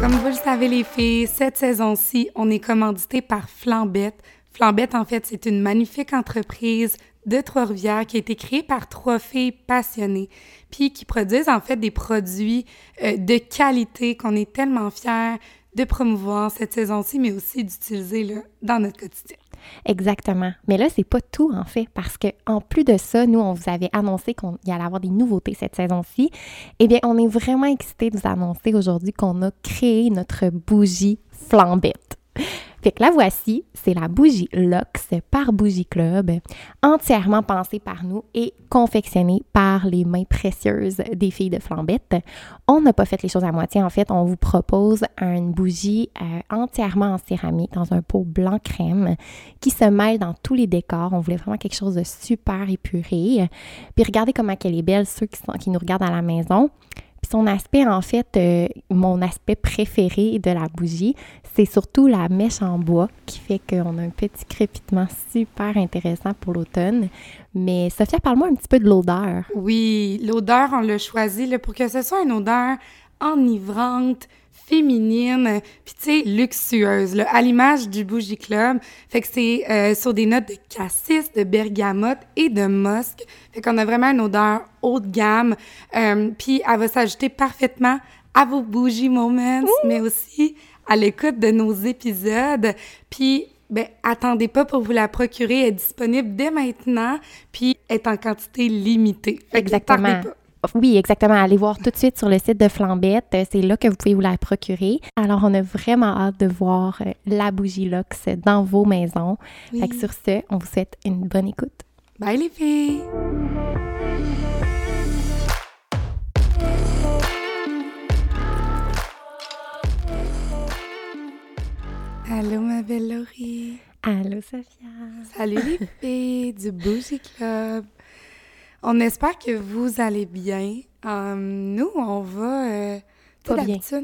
Comme vous le savez, les filles, cette saison-ci, on est commandité par Flambette. Flambette, en fait, c'est une magnifique entreprise de Trois-Rivières qui a été créée par trois filles passionnées, puis qui produisent en fait des produits euh, de qualité qu'on est tellement fiers de promouvoir cette saison-ci, mais aussi d'utiliser dans notre quotidien. Exactement. Mais là, c'est pas tout, en fait, parce que en plus de ça, nous, on vous avait annoncé qu'il y allait avoir des nouveautés cette saison-ci. Eh bien, on est vraiment excités de vous annoncer aujourd'hui qu'on a créé notre bougie flambette. Fait que la voici, c'est la bougie Lux par Bougie Club, entièrement pensée par nous et confectionnée par les mains précieuses des filles de Flambette. On n'a pas fait les choses à moitié, en fait, on vous propose une bougie euh, entièrement en céramique dans un pot blanc crème qui se mêle dans tous les décors. On voulait vraiment quelque chose de super épuré. Puis regardez comment elle est belle, ceux qui, nous regardent à la maison son aspect, en fait, euh, mon aspect préféré de la bougie, c'est surtout la mèche en bois qui fait qu'on a un petit crépitement super intéressant pour l'automne. Mais Sophia, parle-moi un petit peu de l'odeur. Oui, l'odeur, on l'a choisi là, pour que ce soit une odeur enivrante, féminine, puis tu sais, luxueuse, là, à l'image du Bougie Club. Fait que c'est euh, sur des notes de cassis, de bergamote et de musc. Fait qu'on a vraiment une odeur haut de gamme. Euh, puis elle va s'ajouter parfaitement à vos bougies moments, mais aussi à l'écoute de nos épisodes. Puis ben, attendez pas pour vous la procurer. Elle est disponible dès maintenant, puis est en quantité limitée. Exactement. Oui, exactement. Allez voir tout de suite sur le site de Flambette. C'est là que vous pouvez vous la procurer. Alors, on a vraiment hâte de voir euh, la bougie Lux dans vos maisons. Fait que sur ce, on vous souhaite une bonne écoute. Bye les filles! Allô ma belle Laurie! Allô Sophia! Salut les filles du Bougie Club! On espère que vous allez bien. Euh, nous, on va. Euh, pas bien. Euh,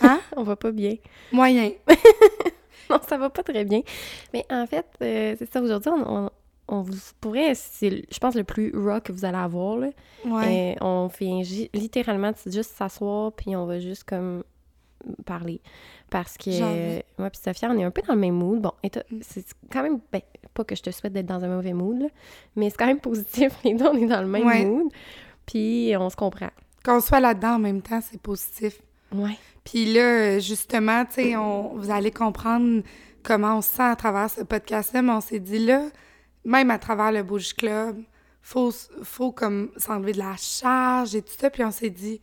hein? on va pas bien. Moyen. non, ça va pas très bien. Mais en fait, c'est ça. Aujourd'hui, on, vous pourrait. C'est, je pense, le plus rock que vous allez avoir. Là. Ouais. on fait littéralement juste s'asseoir, puis on va juste comme parler. Parce que moi puis Sophia, on est un peu dans le même mood. Bon, mm. c'est quand même, ben, pas que je te souhaite d'être dans un mauvais mood, mais c'est quand même positif. Les deux, on est dans le même mood. Puis on se comprend. Qu'on soit là-dedans en même temps, c'est positif. Ouais. Puis là, justement, tu sais, vous allez comprendre comment on se sent à travers ce podcast-là, mais on s'est dit là, même à travers le Bouge Club, faut, faut comme s'enlever de la charge et tout ça. Puis on s'est dit,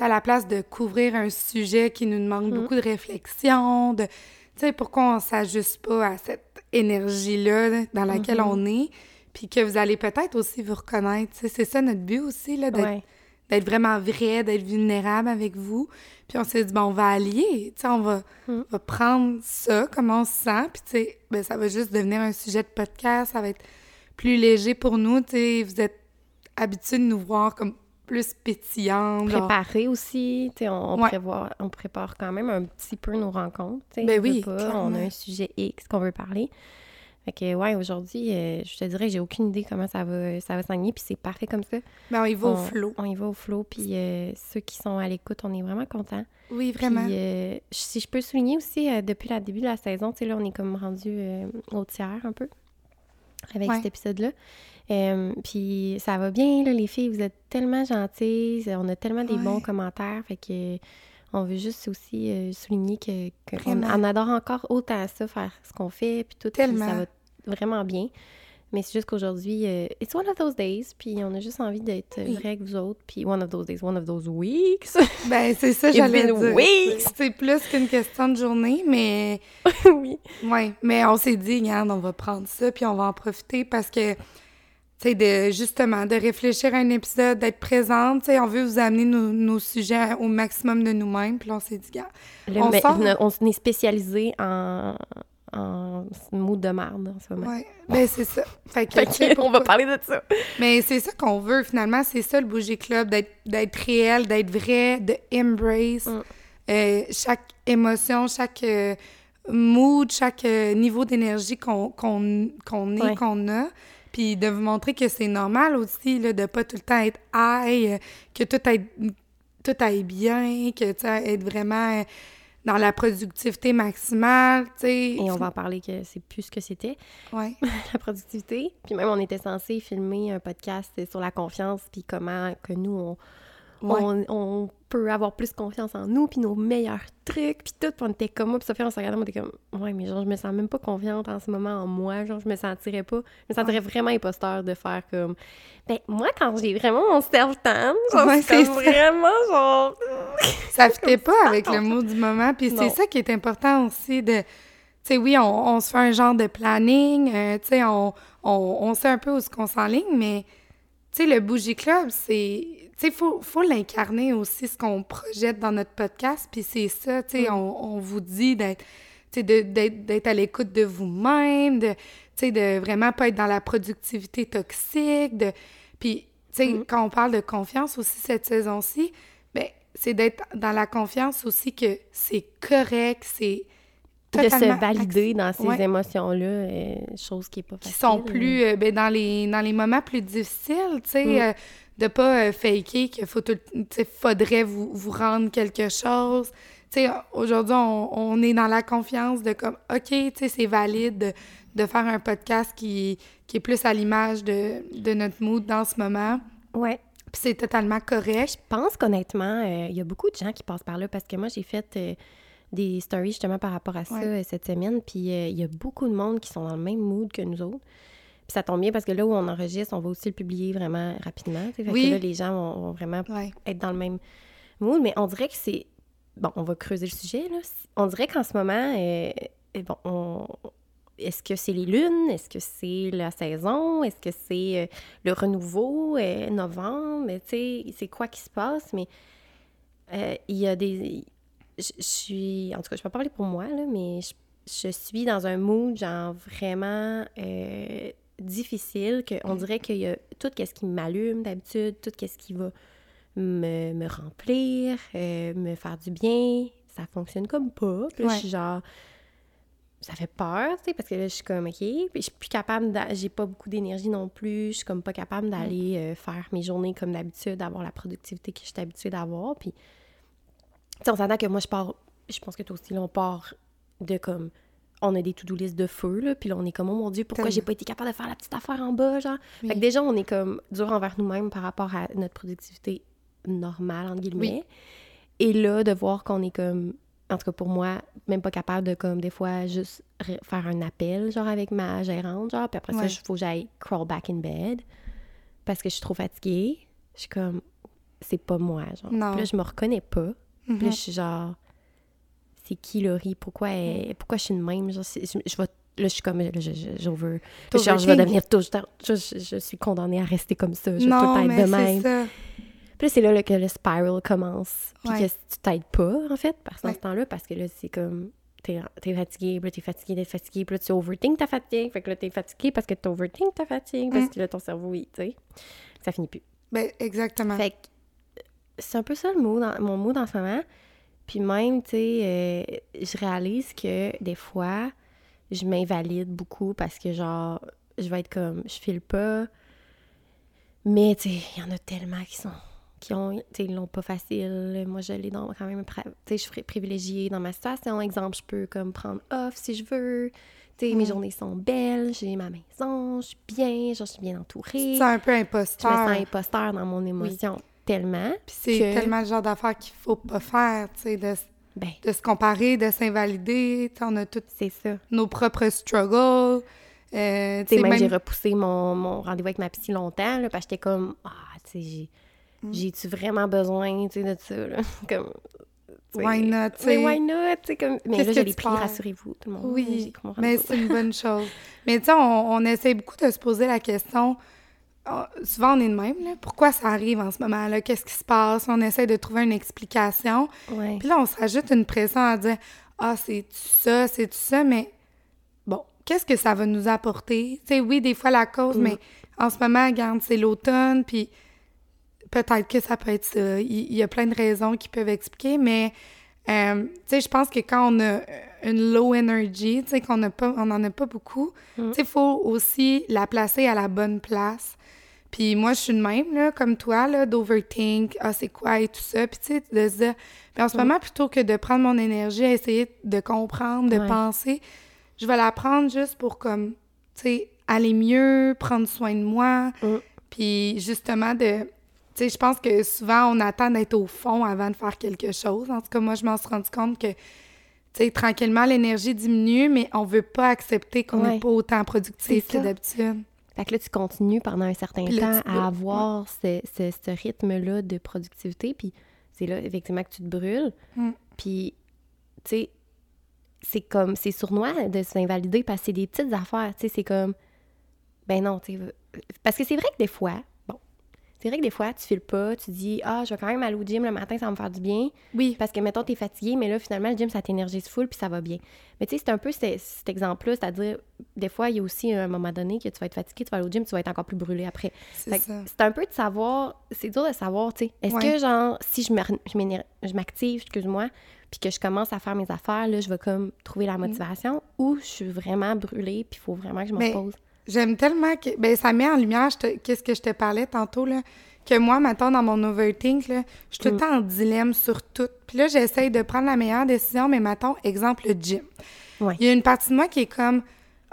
à la place de couvrir un sujet qui nous demande mm. beaucoup de réflexion, de, tu sais, pourquoi on s'ajuste pas à cette énergie-là dans laquelle mm-hmm. on est, puis que vous allez peut-être aussi vous reconnaître. C'est ça notre but aussi, là, d'être vraiment vrai, d'être vulnérable avec vous. Puis on s'est dit, bon, on va allier, tu sais, on va, mm. va, prendre ça, comment on se sent, puis tu sais, ben, ça va juste devenir un sujet de podcast, ça va être plus léger pour nous, tu sais, vous êtes habitués de nous voir comme plus pétillante. Préparer aussi, tu sais, on, on prépare quand même un petit peu nos rencontres, tu sais. Ben oui, On a un sujet X qu'on veut parler. Fait que, ouais, aujourd'hui, euh, je te dirais, j'ai aucune idée comment ça va, ça va puis c'est parfait comme ça. Ben, on y va au flot. On y va au flot, puis euh, ceux qui sont à l'écoute, on est vraiment contents. Oui, vraiment. Puis, euh, si je peux souligner aussi, depuis le début de la saison, tu sais, là, on est comme rendu au tiers un peu avec cet épisode-là. Euh, puis ça va bien, là, les filles, vous êtes tellement gentilles, on a tellement des bons commentaires, fait que on veut juste aussi euh, souligner que, on, adore encore autant ça, faire ce qu'on fait, puis tout, tellement. ça va vraiment bien. Mais c'est juste qu'aujourd'hui, euh, it's one of those days, puis on a juste envie d'être vrai avec vous autres, puis one of those days, one of those weeks. ben, c'est ça, j'allais dire. weeks! C'est plus qu'une question de journée, mais... oui. Ouais, mais on s'est dit, regarde, on va prendre ça, puis on va en profiter parce que c'est de justement de réfléchir à un épisode, d'être présente. on veut vous amener nos, sujets au maximum de nous-mêmes. Puis on s'est dit, gars, on, on est spécialisé en, en mood de merde en ce moment. Oui, ben c'est ça. Fait que, on va parler de ça. Mais c'est ça qu'on veut finalement, c'est ça le Bouger Club, d'être réel, d'être vrai, de embrace mm. euh, chaque émotion, chaque... Euh, mood, chaque euh, niveau d'énergie qu'on qu'on est, Ouais. qu'on a. Puis de vous montrer que c'est normal aussi, là, de pas tout le temps être high, que tout aille, tout aille bien, que tu sais, être vraiment dans la productivité maximale, tu sais. Et on va en parler que c'est plus ce que c'était, Ouais. la productivité. Puis même, on était censé filmer un podcast sur la confiance, puis comment que nous, on, Ouais. on, on peut avoir plus confiance en nous, puis nos meilleurs trucs, puis tout. Puis on était comme moi, puis Sophie, on se regardait, on était comme, ouais, mais genre, je me sens même pas confiante en ce moment en moi. Genre, je me sentirais pas, je me sentirais vraiment imposteur de faire comme, ben, moi, quand j'ai vraiment mon self-tan, genre, Ouais, c'est vraiment, genre, Ça fitait pas ça, avec le mot du moment. Puis c'est ça qui est important aussi de... Tu sais, oui, on, on se fait un genre de planning, euh, tu sais, on, on, on sait un peu où est-ce qu'on s'enligne, mais, tu sais, le Bougie Club, c'est... Sais, faut, faut l'incarner aussi, ce qu'on projette dans notre podcast, puis c'est ça, tu sais, Mm. on, on vous dit d'être... À l'écoute de vous-même, de, de vraiment pas être dans la productivité toxique, de... Puis, tu sais, Mm. quand on parle de confiance aussi cette saison-ci, ben, c'est d'être dans la confiance aussi que c'est correct, c'est de se valider dans ces Ouais. émotions-là, euh, chose qui est pas qui facile. sont plus euh, ben, dans les dans les moments plus difficiles, tu sais, Mm. euh, de pas euh, faker qu'il faut tout, faudrait vous, vous rendre quelque chose. Aujourd'hui, on, on est dans la confiance de comme, OK, c'est valide de, de faire un podcast qui, qui est plus à l'image de, de notre mood dans ce moment. Ouais. Puis c'est totalement correct. Je pense qu'honnêtement, euh, il y a beaucoup de gens qui passent par là parce que moi, j'ai fait euh, des stories justement par rapport à ça Ouais. cette semaine. Puis il y a beaucoup de monde qui sont dans le même mood que nous autres. Puis ça tombe bien parce que là où on enregistre, on va aussi le publier vraiment rapidement. Fait Oui. que là, les gens vont, vont vraiment Ouais. être dans le même mood. Mais on dirait que c'est. Bon, on va creuser le sujet, là. On dirait qu'en ce moment, euh, bon, on- Est-ce que c'est les lunes? Est-ce que c'est la saison? Est-ce que c'est euh, le renouveau, euh, novembre? Tu sais, c'est quoi qui se passe? Mais euh, il y a des... Je je suis... En tout cas, je peux pas parler pour moi, là, mais je, je suis dans un mood, genre, vraiment euh, difficile, qu'on dirait qu'il y a tout ce qui m'allume d'habitude, tout ce qui va me, me remplir, euh, me faire du bien. Ça fonctionne comme pas. Puis là, Ouais. je suis genre ça fait peur, tu sais, parce que là, je suis comme, OK, puis je suis plus capable, j'ai pas beaucoup d'énergie non plus, je suis comme pas capable d'aller euh, faire mes journées comme d'habitude, d'avoir la productivité que je suis habituée d'avoir, puis, tu sais, on s'entend que moi, je pars, je pense que toi aussi, là, on part de comme, on a des to-do list de feu, là, puis là, on est comme, oh mon Dieu, pourquoi j'ai pas été capable de faire la petite affaire en bas, genre? Oui. Fait que déjà, on est comme dur envers nous-mêmes par rapport à notre productivité normale, entre guillemets. Et là, de voir qu'on est comme, en tout cas pour moi, même pas capable de, comme, des fois, juste faire un appel, genre, avec ma gérante, genre, puis après ça, il faut que j'aille crawl back in bed parce que je suis trop fatiguée. Je suis comme, c'est pas moi, genre. Non. Puis là, je me reconnais pas. Puis là, Mhm. je suis genre, c'est qui Laurie? Pourquoi, elle- pourquoi je suis de même? Genre, je, je vais- là, je suis comme, là, je, je, j'over- T'as genre, je vais devenir tout, je, je, je suis condamnée à rester comme ça. Je vais tout le temps être de même. ça. Puis là, c'est là, là, que le spiral commence. Puis Ouais. que tu t'aides pas, en fait, par ce Ouais. temps-là, parce que là, c'est comme. T'es, t'es fatigué, puis là, t'es fatigué d'être fatigué, puis là, tu overthink ta fatigue. Fait que là, t'es fatigué parce que t'overthink ta fatigue, parce Mm. que là, ton cerveau, oui, tu sais. Ça finit plus. Ben, exactement. Fait que c'est un peu ça le mot dans, mon mot en ce moment. Puis même, tu sais, euh, je réalise que des fois, je m'invalide beaucoup parce que, genre, je vais être comme, je file pas. Mais, tu sais, il y en a tellement qui sont, qui ont, tu sais, ils l'ont pas facile. Moi, je l'ai donc quand même, tu sais, je suis privilégiée dans ma situation. Exemple, je peux comme prendre off si je veux. Tu sais, mes Mm. journées sont belles, j'ai ma maison, je suis bien, genre, je suis bien entourée. sens un peu Je me imposteur. sens imposteur dans mon émotion tellement. Puis c'est que- tellement le genre d'affaires qu'il faut pas faire, tu sais, de, Ben, de se comparer, de s'invalider. Tu sais, On a ça. nos propres struggles. Euh, tu sais, même, même- j'ai repoussé mon, mon rendez-vous avec ma psy longtemps, là, parce que j'étais comme, ah, tu sais, j'ai- Mm. j'ai-tu vraiment besoin, tu sais, de ça, là? comme, Why not, tu Mais sais? why not, tu sais, comme... Mais là, je l'ai pris, rassurez-vous, tout le monde. Oui, mais c'est une bonne chose. Mais tu sais, on, on essaie beaucoup de se poser la question. Ah, souvent, on est de même, là. Pourquoi ça arrive en ce moment, là? Qu'est-ce qui se passe? On essaie de trouver une explication. Ouais. Puis là, on se rajoute une pression à dire Ah, c'est ça, c'est ça, mais bon, qu'est-ce que ça va nous apporter? Tu sais, oui, des fois la cause, Mm. mais en ce moment, regarde, c'est l'automne, puis peut-être que ça peut être ça. Il, y a plein de raisons qui peuvent expliquer, mais Euh, tu sais, je pense que quand on a une low energy, tu sais, qu'on a pas, on en a pas beaucoup, Mm. tu sais, il faut aussi la placer à la bonne place. Puis moi, je suis de même, là, comme toi, là, d'overthink, ah, c'est quoi et tout ça. Puis tu sais, de se dire, en ce Mm. moment, plutôt que de prendre mon énergie à essayer de comprendre, de Ouais. penser, je vais la prendre juste pour, comme, tu sais, aller mieux, prendre soin de moi. Mm. Puis justement, de. Tu sais, je pense que souvent, on attend d'être au fond avant de faire quelque chose. En tout cas, moi, je m'en suis rendu compte que, tu sais, tranquillement, l'énergie diminue, mais on veut pas accepter qu'on n'est Ouais. pas autant productif que d'habitude. Fait que là, tu continues pendant un certain Puis temps à avoir ce, ce- ce rythme-là de productivité, puis c'est là, effectivement, que tu te brûles. Mm. Puis, tu sais, c'est comme, c'est sournois de s'invalider parce que c'est des petites affaires, tu sais, c'est comme, ben non, tu sais, parce que c'est vrai que des fois, c'est vrai que des fois, tu files pas, tu dis, ah, je vais quand même aller au gym le matin, ça va me faire du bien, Oui. parce que, mettons, t'es fatigué, mais là, finalement, le gym, ça t'énergise full, puis ça va bien. Mais tu sais, c'est un peu ce- cet exemple-là, c'est-à-dire, des fois, il y a aussi un moment donné que tu vas être fatigué, tu vas aller au gym, tu vas être encore plus brûlé après. C'est un peu de savoir, c'est dur de savoir, tu sais, est-ce Ouais. que, genre, si je m'active, excuse-moi, puis que je commence à faire mes affaires, là, je vais comme trouver Mm. la motivation, ou je suis vraiment brûlée, puis il faut vraiment que je me repose. J'aime tellement que. Ben, ça met en lumière je te- qu'est-ce que je te parlais tantôt, là. Que moi, maintenant, dans mon overthink, là, je suis tout le Mm. temps en dilemme sur tout. Puis là, j'essaye de prendre la meilleure décision, mais mettons, exemple, le gym. Ouais. Il y a une partie de moi qui est comme,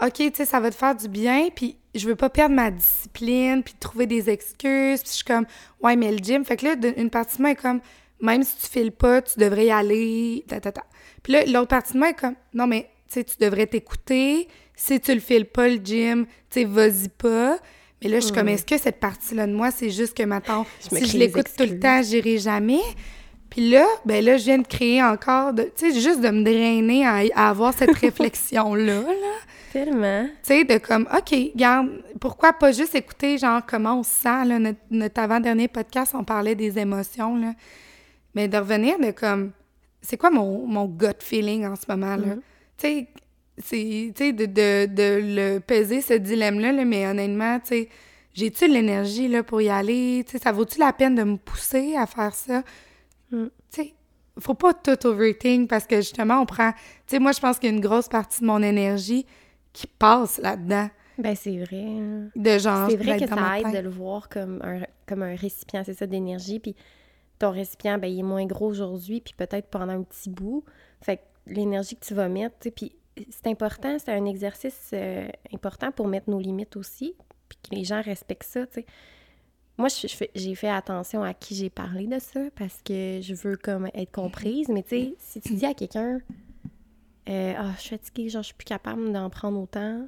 OK, tu sais, ça va te faire du bien, puis je veux pas perdre ma discipline, puis trouver des excuses, puis je suis comme, ouais, mais le gym. Fait que là, une partie de moi est comme, même si tu files pas, tu devrais y aller, ta, ta, ta. Puis là, l'autre partie de moi est comme, non, mais, tu sais, tu devrais t'écouter. Si tu le files pas, le gym, tu sais, vas-y pas. Mais là, je suis comme, est-ce que cette partie-là de moi, c'est juste que, maintenant, si je l'écoute tout le temps, j'irai jamais? Puis là, ben là, je viens de créer encore, tu sais, juste de me drainer à, à avoir cette réflexion-là, là. Tellement. Tu sais, de comme, OK, garde, pourquoi pas juste écouter, genre, comment on se sent, là, notre, notre avant-dernier podcast, on parlait des émotions, là. Mais de revenir de comme, c'est quoi mon, mon gut feeling en ce moment, là? Mhm. Tu sais, c'est, tu sais, de, de, de le peser, ce dilemme-là, là, mais honnêtement, tu sais, j'ai-tu l'énergie, là, pour y aller? Tu sais, ça vaut-tu la peine de me pousser à faire ça? Mm. Tu sais, faut pas tout overthink parce que, justement, on prend... Tu sais, moi, je pense qu'il y a une grosse partie de mon énergie qui passe là-dedans. Ben, c'est vrai. hein. De genre, C'est vrai que ça aide de le voir comme un, comme un récipient, c'est ça, d'énergie. Puis ton récipient, ben, il est moins gros aujourd'hui, puis peut-être pendant un petit bout. Fait que l'énergie que tu vas mettre, tu sais, puis c'est important, c'est un exercice euh, important pour mettre nos limites aussi, puis que les gens respectent ça, tu sais. Moi, je- je fais- j'ai fait attention à qui j'ai parlé de ça parce que je veux comme être comprise. Mais tu sais, si tu dis à quelqu'un, euh, ah, je suis fatiguée, genre, je suis plus capable d'en prendre autant,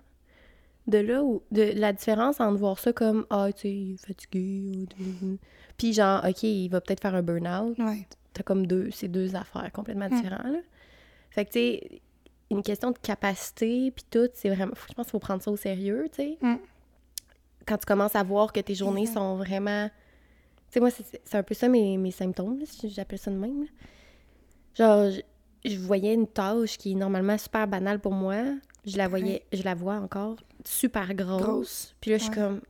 de là où de la différence entre voir ça comme ah tu sais il est fatigué ou puis genre ok il va peut-être faire un burn-out Ouais. t'as comme deux c'est deux affaires complètement Mm. différentes là. fait que tu sais une question de capacité puis tout c'est vraiment je pense qu'il faut prendre ça au sérieux tu sais Mm. quand tu commences à voir que tes journées sont vraiment tu sais moi c'est un peu ça mes, mes symptômes là, si j'appelle ça de même là. genre je, je voyais une tâche qui est normalement super banale pour moi je la voyais je la vois encore super grosse, Grosse. puis là je suis Ouais. comme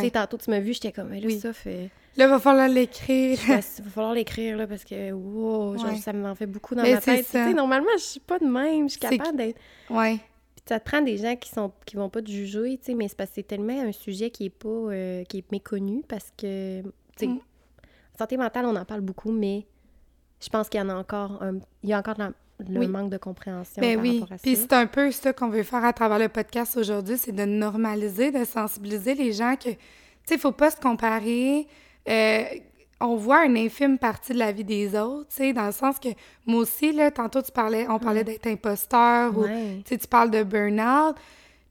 tu sais tantôt tu m'as vu j'étais comme mais là Oui. ça fait Là, il va falloir l'écrire. il va falloir l'écrire là parce que wow, genre, Ouais. ça m'en fait beaucoup dans Mais ma tête. Tu normalement, je suis pas de même, je suis capable d'être. ouais. Puis ça te prend des gens qui sont qui vont pas te juger, tu sais, mais c'est parce que c'est tellement un sujet qui est pas euh, qui est méconnu parce que tu sais, Mm. santé mentale, on en parle beaucoup, mais je pense qu'il y en a encore un il y a encore de la- le Oui. manque de compréhension Ben par oui. rapport à Puis c'est un peu ça qu'on veut faire à travers le podcast aujourd'hui, c'est de normaliser, de sensibiliser les gens que, tu sais, il faut pas se comparer. Euh, on voit une infime partie de la vie des autres, tu sais, dans le sens que moi aussi, là, tantôt, tu parlais, on parlait d'être imposteur ou, Ouais. tu sais, tu parles de burn-out.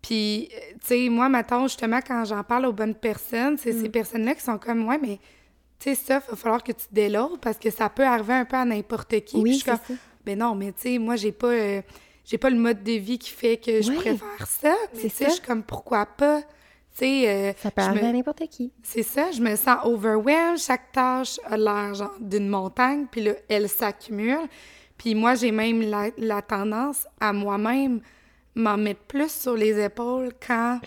Puis, euh, tu sais, moi, maintenant, justement, quand j'en parle aux bonnes personnes, c'est Mm. ces personnes-là qui sont comme, ouais, mais, tu sais, ça, il va falloir que tu te déloades parce que ça peut arriver un peu à n'importe qui. Je Oui, suis c'est comme, ça. ben non, mais tu sais, moi, j'ai pas, euh, j'ai pas le mode de vie qui fait que je Ouais. préfère ça. Mais C'est tu sais, ça. je suis comme, pourquoi pas? Euh, Ça peut arriver me- à n'importe qui. c'est ça, je me sens overwhelmed. Chaque tâche a l'air d'une montagne, puis là, elle s'accumule. Puis moi, j'ai même la, la tendance à moi-même m'en mettre plus sur les épaules quand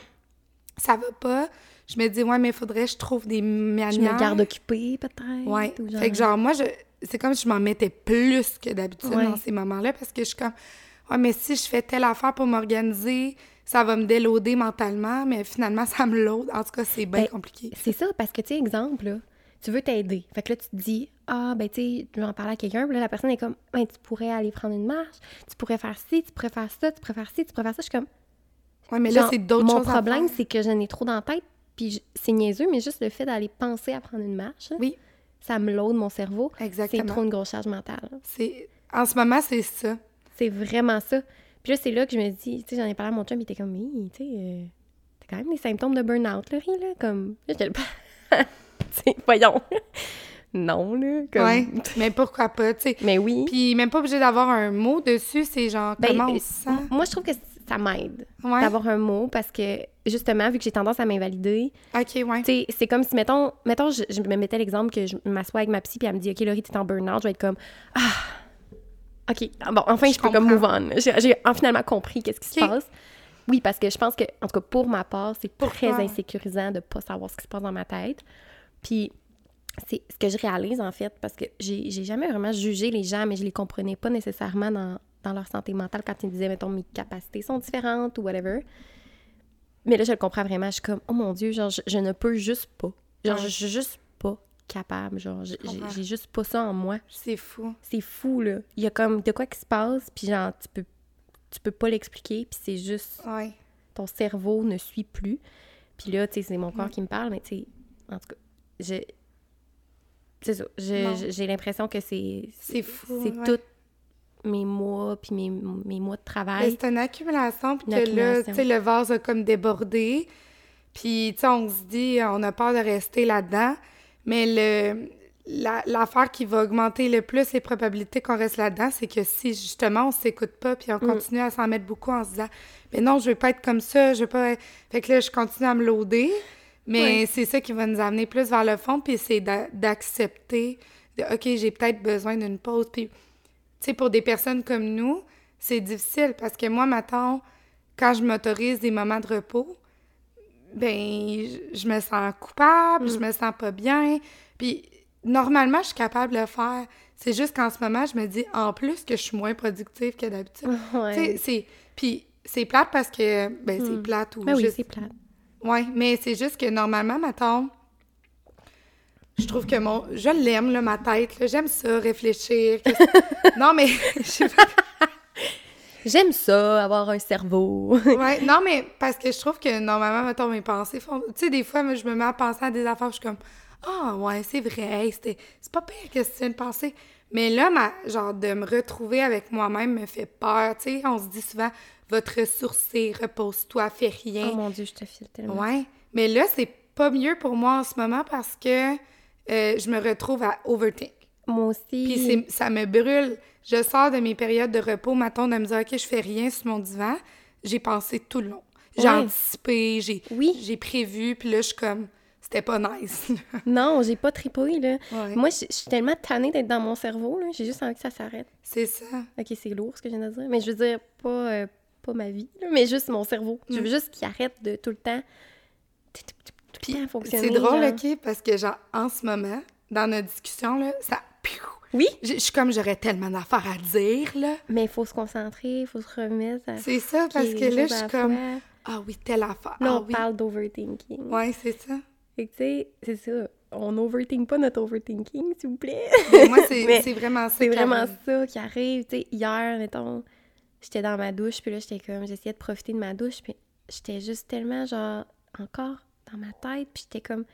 ça va pas. Je me dis, ouais, mais il faudrait que je trouve des manières. Je me garde occupée peut-être. Ouais. ou Fait que genre, moi, je, c'est comme si je m'en mettais plus que d'habitude Ouais. dans ces moments-là parce que je suis comme, ouais, mais si je fais telle affaire pour m'organiser, ça va me déloader mentalement, mais finalement, ça me load. En tout cas, c'est bien Ben, compliqué. C'est ça, parce que, tu sais, exemple, là, tu veux t'aider. Fait que là, tu te dis, ah, ben, tu sais, je vais en parler à quelqu'un. Puis là, la personne est comme, ben, tu pourrais aller prendre une marche, tu pourrais faire ci, tu pourrais faire ça, tu pourrais faire ci, tu pourrais faire ça. Je suis comme, Ouais, mais là, c'est d'autres Mon choses à problème, c'est que j'en ai trop dans la tête, puis c'est niaiseux, mais juste le fait d'aller penser à prendre une marche, là, Oui, ça me load mon cerveau. C'est exactement. trop une grosse charge mentale. C'est... En ce moment, c'est ça. C'est vraiment ça. Puis là, c'est là que je me dis, tu sais, j'en ai parlé à mon chum, il était comme, oui, tu sais, euh, t'as quand même des symptômes de burn-out, là, là, comme, là, j'étais là, tu sais, voyons. non, là, comme... Ouais, mais pourquoi pas, tu sais. Mais oui. Puis même pas obligé d'avoir un mot dessus, c'est genre Ben, comment on euh, se sent? Moi, je trouve que ça m'aide Ouais. d'avoir un mot parce que, justement, vu que j'ai tendance à m'invalider, OK, ouais. tu sais, c'est comme si, mettons, mettons je, je me mettais l'exemple que je m'assois avec ma psy puis elle me dit, OK, Laurie, t'es en burn-out, je vais être comme, ah, OK, ah, bon, enfin, je, Je peux comme move on. J'ai j'ai en- finalement compris qu'est-ce qui se passe. Oui, parce que je pense que, en tout cas, pour ma part, c'est très insécurisant de pas savoir ce qui se passe dans ma tête. Puis, c'est ce que je réalise, en fait, parce que j'ai jamais vraiment jugé les gens, mais je les comprenais pas nécessairement dans, dans leur santé mentale quand ils me disaient, mettons, mes capacités sont différentes ou whatever. Mais là, je le comprends vraiment. Je suis comme, oh mon Dieu, genre, je, je ne peux juste pas. Genre, Ouais. je, je suis juste pas capable. Genre, j'ai juste pas ça en moi. C'est fou. C'est fou, là. Il y a comme de quoi qui se passe, puis genre, tu peux, tu peux pas l'expliquer, puis c'est juste, Ouais. ton cerveau ne suit plus. Puis là, tu sais, c'est mon Mm. corps qui me parle, mais tu sais, en tout cas, j'ai... C'est ça. j'ai- l'impression que c'est... C'est fou, C'est ouais. tous mes mois, puis mes, mes mois de travail. c'est une accumulation, puis que là, tu sais, le vase a comme débordé. Puis, tu sais, on se dit, on a peur de rester là-dedans. Mais le la- l'affaire qui va augmenter le plus les probabilités qu'on reste là-dedans, c'est que si justement on s'écoute pas, puis on Mm. continue à s'en mettre beaucoup en se disant, mais non, je veux pas être comme ça, je veux pas. être- Fait que là, je continue à me loader. Mais c'est ça qui va nous amener plus vers le fond, puis c'est d'a- d'accepter, de, OK, j'ai peut-être besoin d'une pause. Puis, tu sais, pour des personnes comme nous, c'est difficile parce que moi, maintenant, quand je m'autorise des moments de repos, ben, je, me sens coupable, je me sens pas bien. Puis, normalement, je suis capable de le faire. C'est juste qu'en ce moment, je me dis, en plus, que je suis moins productive que d'habitude. Ouais. C'est... Puis, c'est plate parce que... Ben, c'est plate ou Ben oui, juste... c'est plate. Ouais, mais c'est juste que normalement, mettons, je trouve que mon. Je l'aime, là, ma tête. J'aime ça, réfléchir. que- non, mais. je sais pas. J'aime ça, avoir un cerveau. Ouais, non, mais parce que je trouve que normalement, mettons, mes pensées font. Tu sais, des fois, moi, je me mets à penser à des affaires, je suis comme. Ah, ouais, c'est vrai, hey. C'est pas pire que c'est une pensée. Mais là, ma... genre, de me retrouver avec moi-même me fait peur. Tu sais, on se dit souvent, va te ressourcer, repose-toi, fais rien. oh mon Dieu, je te file tellement. Ouais. Mais là, c'est pas mieux pour moi en ce moment parce que euh, je me retrouve à overthink. Moi aussi. Puis c'est- ça me brûle. Je sors de mes périodes de repos, mettons, de me dire, OK, je fais rien sur mon divan. J'ai pensé tout le long. J'ai Ouais. anticipé, j'ai Oui. j'ai prévu, puis là, je suis comme, c'était pas nice. Non, j'ai pas tripouille, là. Ouais. Moi, je suis tellement tannée d'être dans mon cerveau, là. J'ai juste envie que ça s'arrête. c'est ça. Ok, c'est lourd ce que je viens de dire. Mais je veux dire, pas, euh, pas ma vie, là, mais juste mon cerveau. Je veux Mm. juste qu'il arrête de tout le temps. Tout, le temps fonctionner. c'est drôle, genre. OK, parce que, genre, en ce moment, dans notre discussion, là, ça... Oui, Je suis comme, j'aurais tellement d'affaires à dire, là. mais il faut se concentrer, il faut se remettre à. C'est ça, parce que là, je suis comme, ah oui, telle affaire. Là, ah on oui. parle d'overthinking. Ouais, c'est ça. Fait que, tu sais, c'est ça. On overthink pas notre overthinking, s'il vous plaît. Mais moi, c'est vraiment ça. C'est vraiment ça qui arrive. Tu sais, hier, mettons, j'étais dans ma douche, puis là, j'étais comme, j'essayais de profiter de ma douche, puis j'étais juste tellement, genre, encore dans ma tête, puis j'étais comme,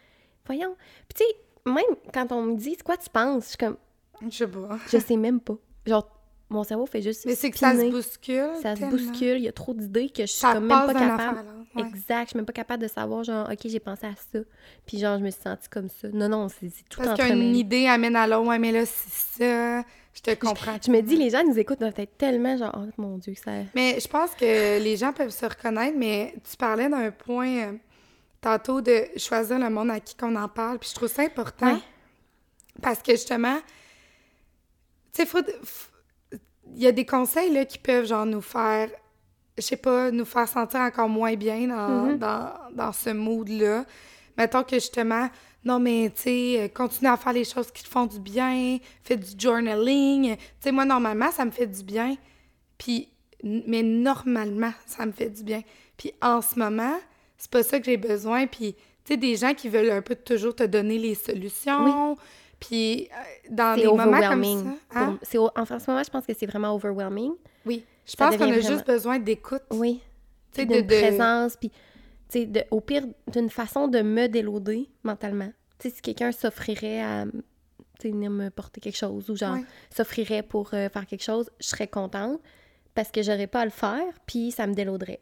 voyons. Puis tu sais, même quand on me dit, quoi tu penses, je suis comme, Je sais pas. je sais même pas. Genre, mon cerveau fait juste. Mais c'est que ça se bouscule. Ça se bouscule, il y a trop d'idées que je suis Ça comme même pas capable. affaire ouais. Exact, je suis même pas capable de savoir, genre, ok, j'ai pensé à ça. Puis genre, je me suis sentie comme ça. Non, non, c'est tout Parce qu'une idée amène à l'autre. Ouais, mais là, c'est ça. Je te comprends. Je me dis, les gens nous écoutent dans tête tellement, genre, oh mon Dieu, ça. Mais je pense que les gens peuvent se reconnaître, mais tu parlais d'un point euh, tantôt de choisir le monde à qui qu'on en parle, puis je trouve ça important. Ouais. Parce que justement, tu sais, il y a des conseils là, qui peuvent genre nous faire, je sais pas, nous faire sentir encore moins bien dans, Mhm. dans, dans ce mood-là. mettons que justement, non, mais tu sais, euh, continue à faire les choses qui te font du bien, fais du journaling. Tu sais, moi, normalement, ça me fait du bien. Puis, mais normalement, ça me fait du bien. Puis en ce moment, c'est pas ça que j'ai besoin. Puis, tu sais, des gens qui veulent un peu toujours te donner les solutions. Puis, euh, dans des moments comme ça. Hein? en, ce moment, je pense que c'est vraiment overwhelming. Oui. Je pense qu'on a juste besoin d'écoute. Oui. Tu sais, de, de, présence. Puis, tu sais, au pire, d'une façon de me déloader mentalement. Tu sais, si quelqu'un s'offrirait à venir me porter quelque chose ou genre s'offrirait pour euh, faire quelque chose, je serais contente parce que j'aurais pas à le faire, puis ça me déloaderait.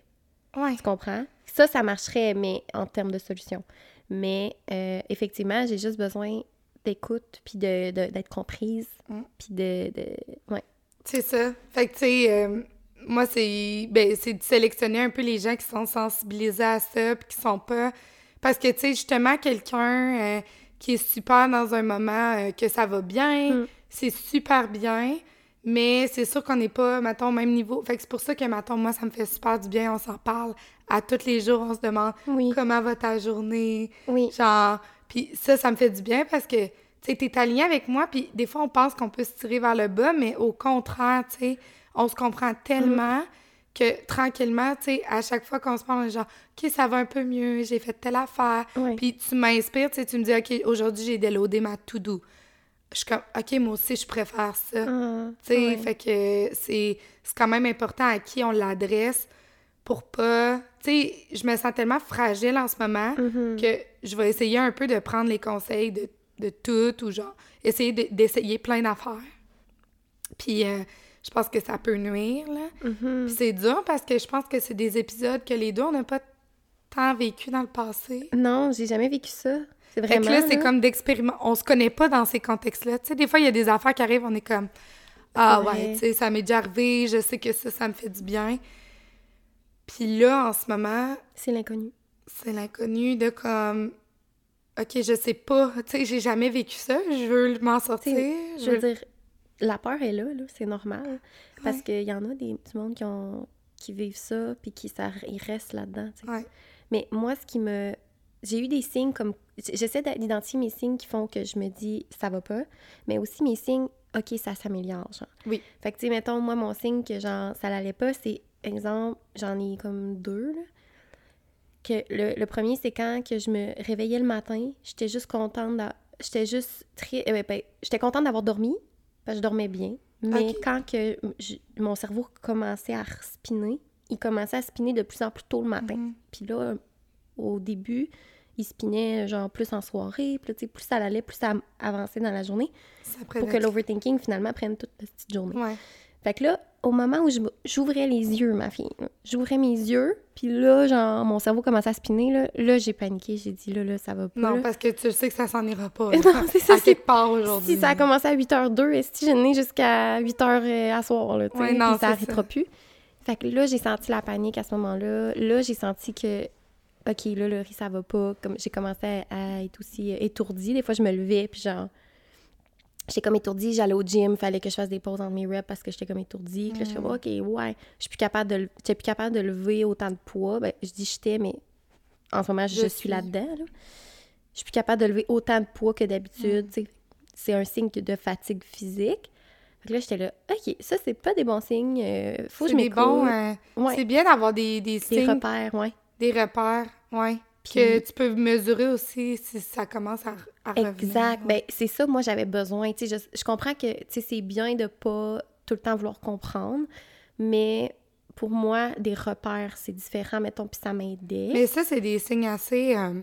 Ouais. Tu comprends? Ça, ça marcherait, mais en termes de solution. Mais euh, effectivement, j'ai juste besoin d'écoute, puis d'être de, comprise, mm. puis de, de... Ouais. C'est ça. Fait que, tu sais, euh, moi, c'est ben, de sélectionner un peu les gens qui sont sensibilisés à ça, puis qui sont pas... Parce que, tu sais, justement, quelqu'un euh, qui est super dans un moment que ça va bien, mm. c'est super bien, mais c'est sûr qu'on n'est pas, mettons, au même niveau. Fait que c'est pour ça que, mettons, moi, ça me fait super du bien. On s'en parle à tous les jours. On se demande comment va ta journée. Oui. Genre, puis ça, ça me fait du bien parce que, tu sais, t'es aligné avec moi. Puis des fois, on pense qu'on peut se tirer vers le bas, mais au contraire, tu sais, on se comprend tellement que tranquillement, tu sais, à chaque fois qu'on se parle, on est genre, OK, ça va un peu mieux, j'ai fait telle affaire. Puis tu m'inspires, tu sais, tu me dis, OK, aujourd'hui, j'ai déloadé ma to-do je suis comme, OK, moi aussi, je préfère ça. Ah, tu sais, fait que c'est quand même important à qui on l'adresse pour pas. Tu sais, je me sens tellement fragile en ce moment mm-hmm. que je vais essayer un peu de prendre les conseils de, de tout ou genre, essayer d'essayer plein d'affaires. Puis euh, je pense que ça peut nuire, là. Mm-hmm. c'est dur parce que je pense que c'est des épisodes que les deux, on n'a pas tant vécu dans le passé. Non, j'ai jamais vécu ça. C'est vraiment. là, c'est comme d'expériment. On se connaît pas dans ces contextes-là. Tu sais, des fois, il y a des affaires qui arrivent, on est comme Ah ouais, tu sais, ça m'est déjà arrivé, je sais que ça, ça me fait du bien. Puis là, en ce moment. C'est l'inconnu. C'est l'inconnu de comme. OK, je sais pas. Tu sais, j'ai jamais vécu ça. Je veux m'en sortir. Je veux dire, la peur est là, là c'est normal. Parce qu'il y en a des, du monde qui, ont, qui vivent ça, puis qui ça, ils restent là-dedans. Mais moi, ce qui me j'ai eu des signes comme. J'essaie d'identifier mes signes qui font que je me dis ça va pas, mais aussi mes signes, OK, ça s'améliore, genre. Oui. Fait que, tu sais, mettons, moi, mon signe que, genre, ça l'allait pas, c'est, exemple, j'en ai comme deux, là. Que le, premier, c'est quand que je me réveillais le matin, j'étais juste contente, j'étais juste très. Euh, ben, j'étais contente d'avoir dormi, parce que je dormais bien. Mais quand que mon cerveau commençait à spinner, il commençait à spinner de plus en plus tôt le matin. Mm-hmm. Puis là, au début, il spinait genre plus en soirée, puis plus ça allait, plus ça avançait dans la journée. pour que l'overthinking finalement prenne toute la petite journée. Fait que là, au moment où j'ouvrais les yeux, ma fille, j'ouvrais mes yeux, puis là, genre, mon cerveau commençait à spinner, là, là j'ai paniqué, j'ai dit, là, là, ça va pas. Non, parce que tu sais que ça s'en ira pas. non, c'est ça. À quelque part aujourd'hui. Si ça a commencé à 8h02, et si j'ai jusqu'à 8h euh, à soir, là, tu sais, ça n'arrêtera plus. Fait que là, j'ai senti la panique à ce moment-là. Là, j'ai senti que OK, là, le riz, ça va pas. Comme j'ai commencé à, être aussi étourdie. Des fois, je me levais, puis genre, j'étais comme étourdie, j'allais au gym, fallait que je fasse des pauses entre mes reps parce que j'étais comme étourdie. Là, je suis comme, mm. OK, ouais, je suis plus capable de, plus capable de lever autant de poids. Ben, je dis j'étais, mais en ce moment, je, suis là-dedans. Là. Je suis plus capable de lever autant de poids que d'habitude. Mm. C'est un signe de fatigue physique. Fait là, j'étais là, OK, ça, c'est pas des bons signes. Euh, faut que je m'écoute. Euh, C'est bien d'avoir des, des signes. Des repères, ouais. Des repères, oui. Puis que tu peux mesurer aussi si ça commence à, à. Exact. Ben, c'est ça, moi, j'avais besoin. Sais, je, comprends que c'est bien de pas tout le temps vouloir comprendre, mais pour moi, des repères, c'est différent, mettons, puis ça m'aidait. Mais ça, c'est des signes assez, euh,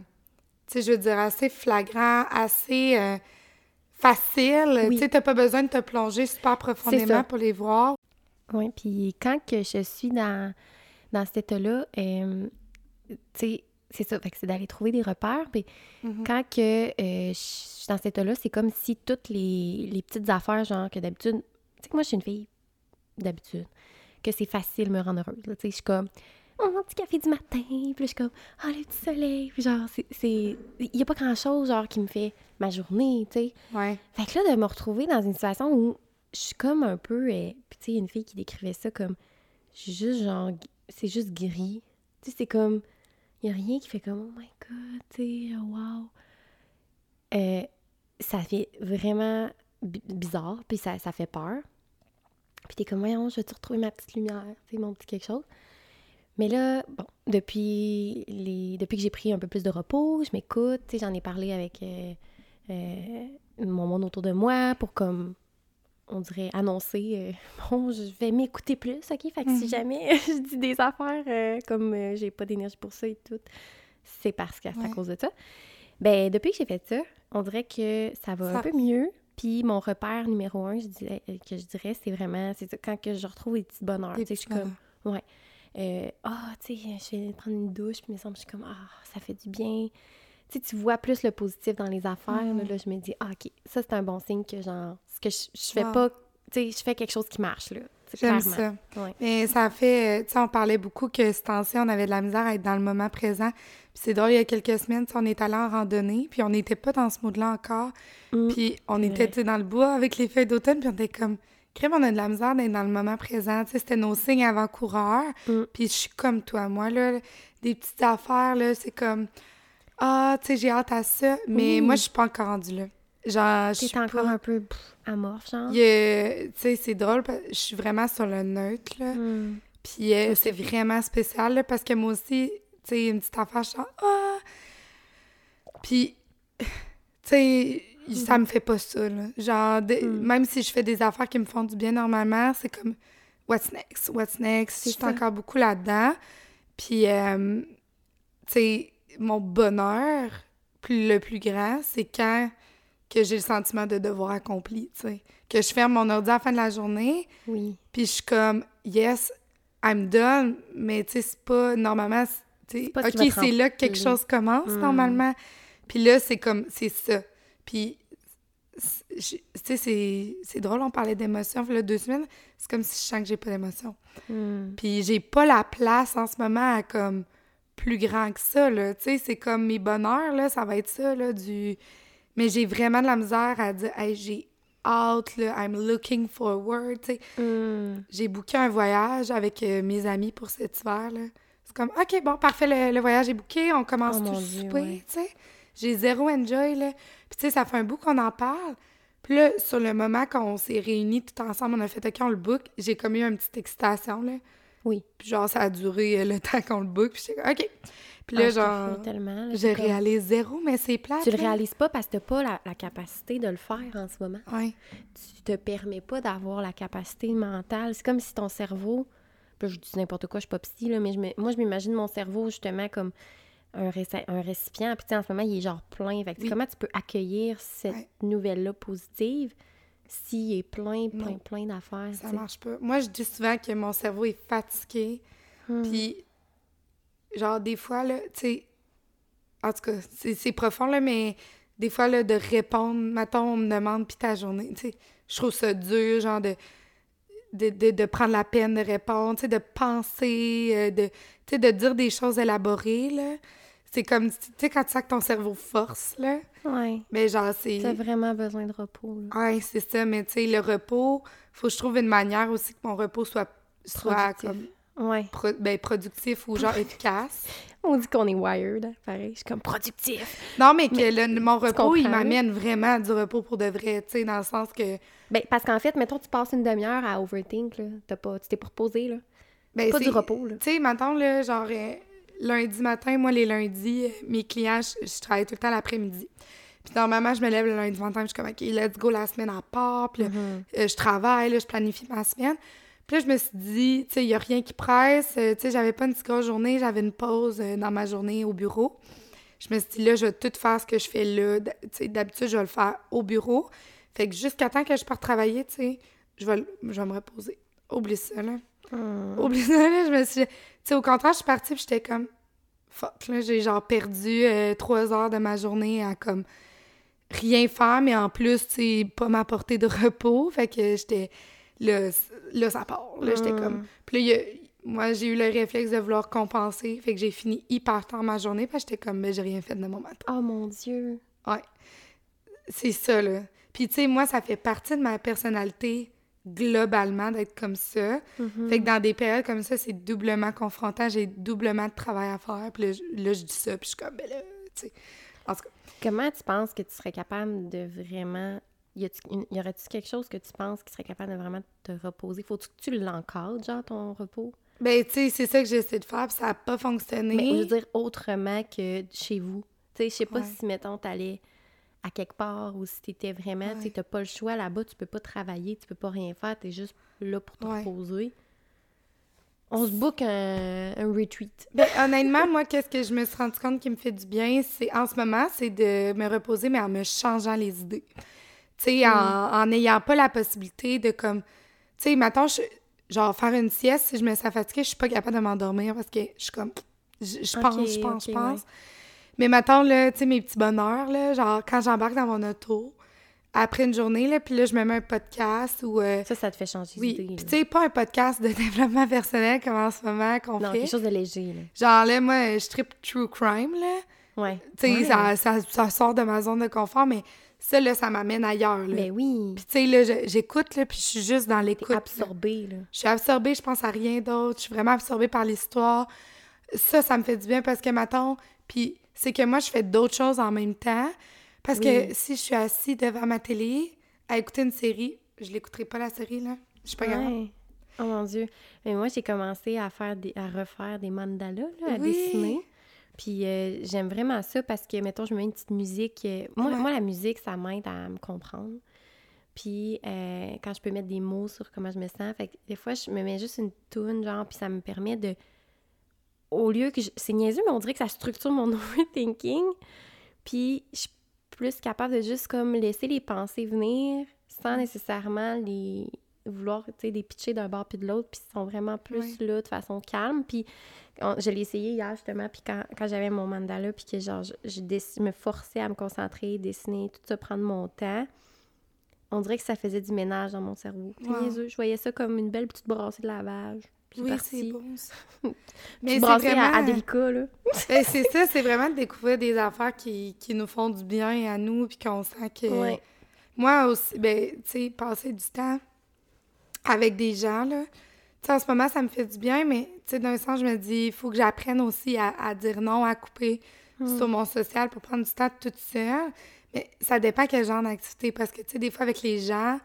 tu sais, je veux dire, assez flagrants, assez euh, faciles. Tu sais, t'as pas besoin de te plonger super profondément pour les voir. Oui, puis quand que je suis dans, dans cet état-là, euh, tu sais, c'est ça, c'est d'aller trouver des repères. Puis mm-hmm. quand que euh, je suis dans cet état-là, c'est comme si toutes les, les, petites affaires, genre que d'habitude, tu sais que moi, je suis une fille d'habitude, que c'est facile de me rendre heureuse. Tu sais, je suis comme, oh, mon petit café du matin, puis je suis comme, oh, le petit soleil, puis genre, c'est. Il n'y a pas grand-chose, genre, qui me fait ma journée, tu sais. Ouais. Fait que là, de me retrouver dans une situation où je suis comme un peu. Euh, puis tu sais, une fille qui décrivait ça comme, juste genre, c'est juste gris. Tu sais, c'est comme Il n'y a rien qui fait comme, oh my god, tu wow. Euh, ça fait vraiment bizarre, puis ça, ça fait peur. Puis t'es comme, voyons, je vais-tu retrouver ma petite lumière, tu mon petit quelque chose. Mais là, bon, depuis, les, depuis que j'ai pris un peu plus de repos, je m'écoute, tu j'en ai parlé avec euh, euh, mon monde autour de moi pour comme, on dirait, annoncer, euh, bon, je vais m'écouter plus, OK? Fait que si mhm. jamais je dis des affaires comme j'ai pas d'énergie pour ça et tout, c'est parce que c'est à cause de ça. Ben, depuis que j'ai fait ça, on dirait que ça va un peu mieux. Puis mon repère numéro un, je dirais, que je dirais, c'est vraiment, c'est quand que je retrouve des petits bonheurs. Tu sais, je suis comme, ouais. Euh, ah, tu sais, je vais prendre une douche, puis mes je suis comme, ah, ça fait du bien. Tu sais, tu vois plus le positif dans les affaires. Là, mm. je me dis, ah, OK, ça, c'est un bon signe que, genre, ce que je, je fais pas, tu sais, je fais quelque chose qui marche, là. J'aime ça. Mais ça fait, tu sais, on parlait beaucoup que ce temps-ci, on avait de la misère à être dans le moment présent. Puis c'est drôle, il y a quelques semaines, on est allé en randonnée, puis on n'était pas dans ce mode-là encore. Mm. puis on était, dans le bois avec les feuilles d'automne, puis on était comme, crème, on a de la misère d'être dans le moment présent. Tu sais, c'était nos signes avant-coureurs. Mm. Puis je suis comme toi, moi, là, des petites affaires, là, c'est comme, ah, tu sais, j'ai hâte à ça, mais moi, je suis pas encore rendue là. Genre, je suis encore un peu amorphe, genre? Tu sais, c'est drôle, je suis vraiment sur le neutre, là. Mm. Puis euh, c'est vraiment spécial, là, parce que moi aussi, tu sais, une petite affaire, je suis ah! Puis, tu sais, ça me fait pas ça, là. Genre, mm. même si je fais des affaires qui me font du bien normalement, c'est comme, what's next? What's next? Je suis encore beaucoup là-dedans. Puis, euh, tu sais, mon bonheur le plus grand, c'est quand que j'ai le sentiment de devoir accompli, tu sais. Que je ferme mon ordi à la fin de la journée, oui. puis je suis comme, yes, I'm done, mais tu sais, c'est pas, normalement, tu sais, OK, c'est là que quelque chose commence, mm. normalement. Puis là, c'est comme, c'est ça. Puis, tu sais, c'est drôle, on parlait y a deux semaines, c'est comme si je sens que j'ai pas d'émotion. Mm. Puis j'ai pas la place en ce moment à, comme, plus grand que ça, là. Tu sais, c'est comme mes bonheurs, là, ça va être ça, là, du mais j'ai vraiment de la misère à dire, hey, j'ai hâte, là, I'm looking forward, tu sais. Hmm. J'ai booké un voyage avec euh, mes amis pour cet hiver, là. C'est comme, OK, bon, parfait, le, voyage est booké, on commence oh, tout souper, tu sais. J'ai zéro enjoy, là. Puis, tu sais, ça fait un bout qu'on en parle. Puis là, sur le moment qu'on s'est réunis tout ensemble, on a fait OK, on le book, j'ai comme eu une petite excitation, là. Oui. Puis genre, ça a duré euh, le temps qu'on le book, puis j'étais comme OK. Puis là, ah, genre, tellement, je réalise zéro, mais c'est plate. Tu le réalises pas parce que t'as pas la, capacité de le faire en ce moment. Oui. Tu te permets pas d'avoir la capacité mentale. C'est comme si ton cerveau... Là, je dis n'importe quoi, je suis pas psy, là, mais je moi, je m'imagine mon cerveau justement comme un, un récipient. Puis, en ce moment, il est genre plein. Fait comment tu peux accueillir cette nouvelle-là positive s'il est plein, plein, plein d'affaires? Ça marche pas. Moi, je dis souvent que mon cerveau est fatigué. Hmm. Puis genre, des fois, là, tu sais, en tout cas, c'est profond, là, mais des fois, là, de répondre, mettons, on me demande, puis ta journée, tu sais, je trouve ça dur, genre, de, de, de, prendre la peine de répondre, tu sais, de penser, euh, de, tu sais, de dire des choses élaborées, là. C'est comme, tu sais, quand tu sens que ton cerveau force, là. Ouais. Mais genre, c'est... T'as vraiment besoin de repos, là. Ouais, c'est ça, mais tu sais, le repos, faut que je trouve une manière aussi que mon repos soit, soit comme Ouais. ben, productif ou genre efficace. On dit qu'on est wired, hein, pareil. Je suis comme productif. Non, mais que mon repos, il m'amène vraiment du repos pour de vrai, tu sais, dans le sens que. Ben, parce qu'en fait, mettons, tu passes une demi-heure à overthink, là. T'as pas, tu t'es pas reposé, là. Ben, pas du repos, là. Tu sais, maintenant, là, genre, euh, lundi matin, moi, les lundis, mes clients, je, travaille tout le temps l'après-midi. Puis normalement, je me lève le lundi matin, je suis comme, OK, let's go la semaine à part. Puis mm-hmm. euh, je travaille, là, je planifie ma semaine. Puis là, je me suis dit, tu sais, il n'y a rien qui presse. Euh, tu sais, j'avais pas une petite grosse journée, j'avais une pause euh, dans ma journée au bureau. Je me suis dit, là, je vais tout faire ce que je fais là. Tu sais, d'habitude, je vais le faire au bureau. Fait que jusqu'à temps que je parte travailler, tu sais, je vais, je vais me reposer. Oublie ça, là. Hmm. Oublie ça, là. Je me suis... Tu sais, au contraire, je suis partie, puis j'étais comme... Fuck, là, j'ai genre perdu euh, trois heures de ma journée à, comme, rien faire, mais en plus, tu sais, pas m'apporter de repos. Fait que j'étais là, là ça part. Là, j'étais comme... Hmm. Puis là, moi, j'ai eu le réflexe de vouloir compenser. Fait que j'ai fini hyper tard ma journée parce que j'étais comme, ben, j'ai rien fait de mon matin. Oh mon Dieu! Ouais. C'est ça, là. Puis, tu sais, moi, ça fait partie de ma personnalité globalement d'être comme ça. Mhm. Fait que dans des périodes comme ça, c'est doublement confrontant, j'ai doublement de travail à faire. Puis là, je, là, je dis ça, puis je suis comme, ben là, tu sais. En tout cas, Comment tu penses que tu serais capable de vraiment. Y, y aurait-tu quelque chose que tu penses qui serait capable de vraiment te reposer? Faut-tu que tu l'encadres, genre, ton repos? ben, tu sais, c'est ça que j'essaie de faire, puis ça n'a pas fonctionné. Mais je veux dire autrement que chez vous. Tu sais, je sais pas Ouais. si, mettons, t'allais à quelque part ou si t'étais vraiment, tu sais, Ouais. t'as pas le choix là-bas, tu peux pas travailler, tu peux pas rien faire, t'es juste là pour te Ouais. reposer. On se book un, un retreat. Ben, honnêtement, moi, qu'est-ce que je me suis rendu compte qui me fait du bien, c'est en ce moment, c'est de me reposer, mais en me changeant les idées. Tu sais, en en n'ayant pas la possibilité de comme. Tu sais, maintenant, je, genre, faire une sieste, si je me sens fatiguée, je suis pas capable de m'endormir parce que je suis comme. Je, pense, je pense, je pense. Mais maintenant, là, tu sais, mes petits bonheurs, là, genre, quand j'embarque dans mon auto, après une journée, là, puis là, je me mets un podcast ou. euh, Ça, ça te fait changer oui, puis tu sais, pas un podcast de développement personnel comme en ce moment qu'on Non, fait. quelque chose de léger, là. Genre là, moi, je tripe true crime, là. Ouais. Tu sais, Ouais. ça, ça, ça sort de ma zone de confort, mais ça, là, ça m'amène ailleurs, là. Ben oui. Puis tu sais, là, j'écoute, là, puis je suis juste dans l'écoute. là. absorbé, là. Je suis absorbée, je pense à rien d'autre. Je suis vraiment absorbée par l'histoire. Ça, ça me fait du bien parce que, maintenant, puis c'est que moi, je fais d'autres choses en même temps. Parce Oui. que si je suis assise devant ma télé à écouter une série, je l'écouterai pas, la série, là. Je suis pas. Oh mon Dieu. Mais moi, j'ai commencé à faire des, à refaire des mandalas, là, à Oui. dessiner. Puis euh, j'aime vraiment ça parce que, mettons, je mets une petite musique. euh, moi, Ouais. moi, la musique, ça m'aide à me comprendre. Puis euh, quand je peux mettre des mots sur comment je me sens, fait que des fois, je me mets juste une toune, genre, puis ça me permet de... Au lieu que... je- C'est niaiseux, mais on dirait que ça structure mon overthinking. Puis je suis plus capable de juste comme laisser les pensées venir sans nécessairement les vouloir, tu sais, les pitcher d'un bord puis de l'autre, puis ils sont vraiment plus là de façon calme. Puis on- je l'ai essayé hier, justement, puis quand, quand j'avais mon mandala, puis que genre, je, je me forçais à me concentrer, dessiner, tout ça, prendre mon temps, on dirait que ça faisait du ménage dans mon cerveau. Wow. Je voyais ça comme une belle petite brassée de lavage. Puis Oui, c'est bon, Mais c'est brassée à- vraiment... à, Delica, là. Ben, c'est ça, c'est vraiment de découvrir des affaires qui, qui nous font du bien à nous, puis qu'on sent que... Ouais. Moi aussi, ben, tu sais, passer du temps avec des gens, là, tu sais, en ce moment, ça me fait du bien, mais, tu sais, d'un sens, je me dis, il faut que j'apprenne aussi à, à dire non, à couper Hmm. sur mon social pour prendre du temps toute seule. Mais ça dépend quel genre d'activité, parce que, tu sais, des fois, avec les gens,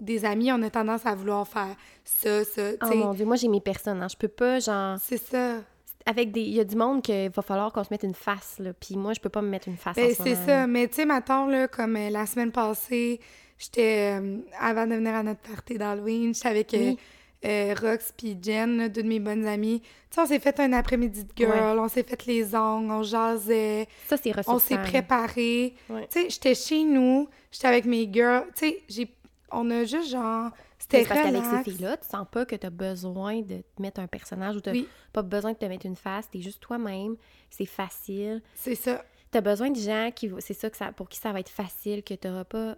des amis, on a tendance à vouloir faire ça, ça, tu Oh mon Dieu, moi j'ai mes personnes. hein. Je peux pas, genre, c'est ça. avec des. Il y a du monde qu'il va falloir qu'on se mette une face, là. Puis moi, je peux pas me mettre une face. en Ben, ce c'est ça. là. Mais tu sais, mettons, là, comme euh, la semaine passée, j'étais, euh, avant de venir à notre party d'Halloween, j'étais avec euh, Oui. Euh, Rox puis Jen, là, deux de mes bonnes amies. Tu sais, on s'est fait un après-midi de girl, on s'est fait les ongles, on jasait, Ça, c'est on s'est préparé. Ouais. Tu sais, j'étais chez nous, j'étais avec mes girls. Tu sais, j'ai... on a juste genre... C'était c'est parce qu'avec ces filles-là, tu sens pas que tu as besoin de te mettre un personnage ou tu Oui. pas besoin de te mettre une face. Tu es juste toi-même. C'est facile. C'est ça. Tu as besoin de gens qui. C'est ça, que ça pour qui ça va être facile, que tu n'auras pas.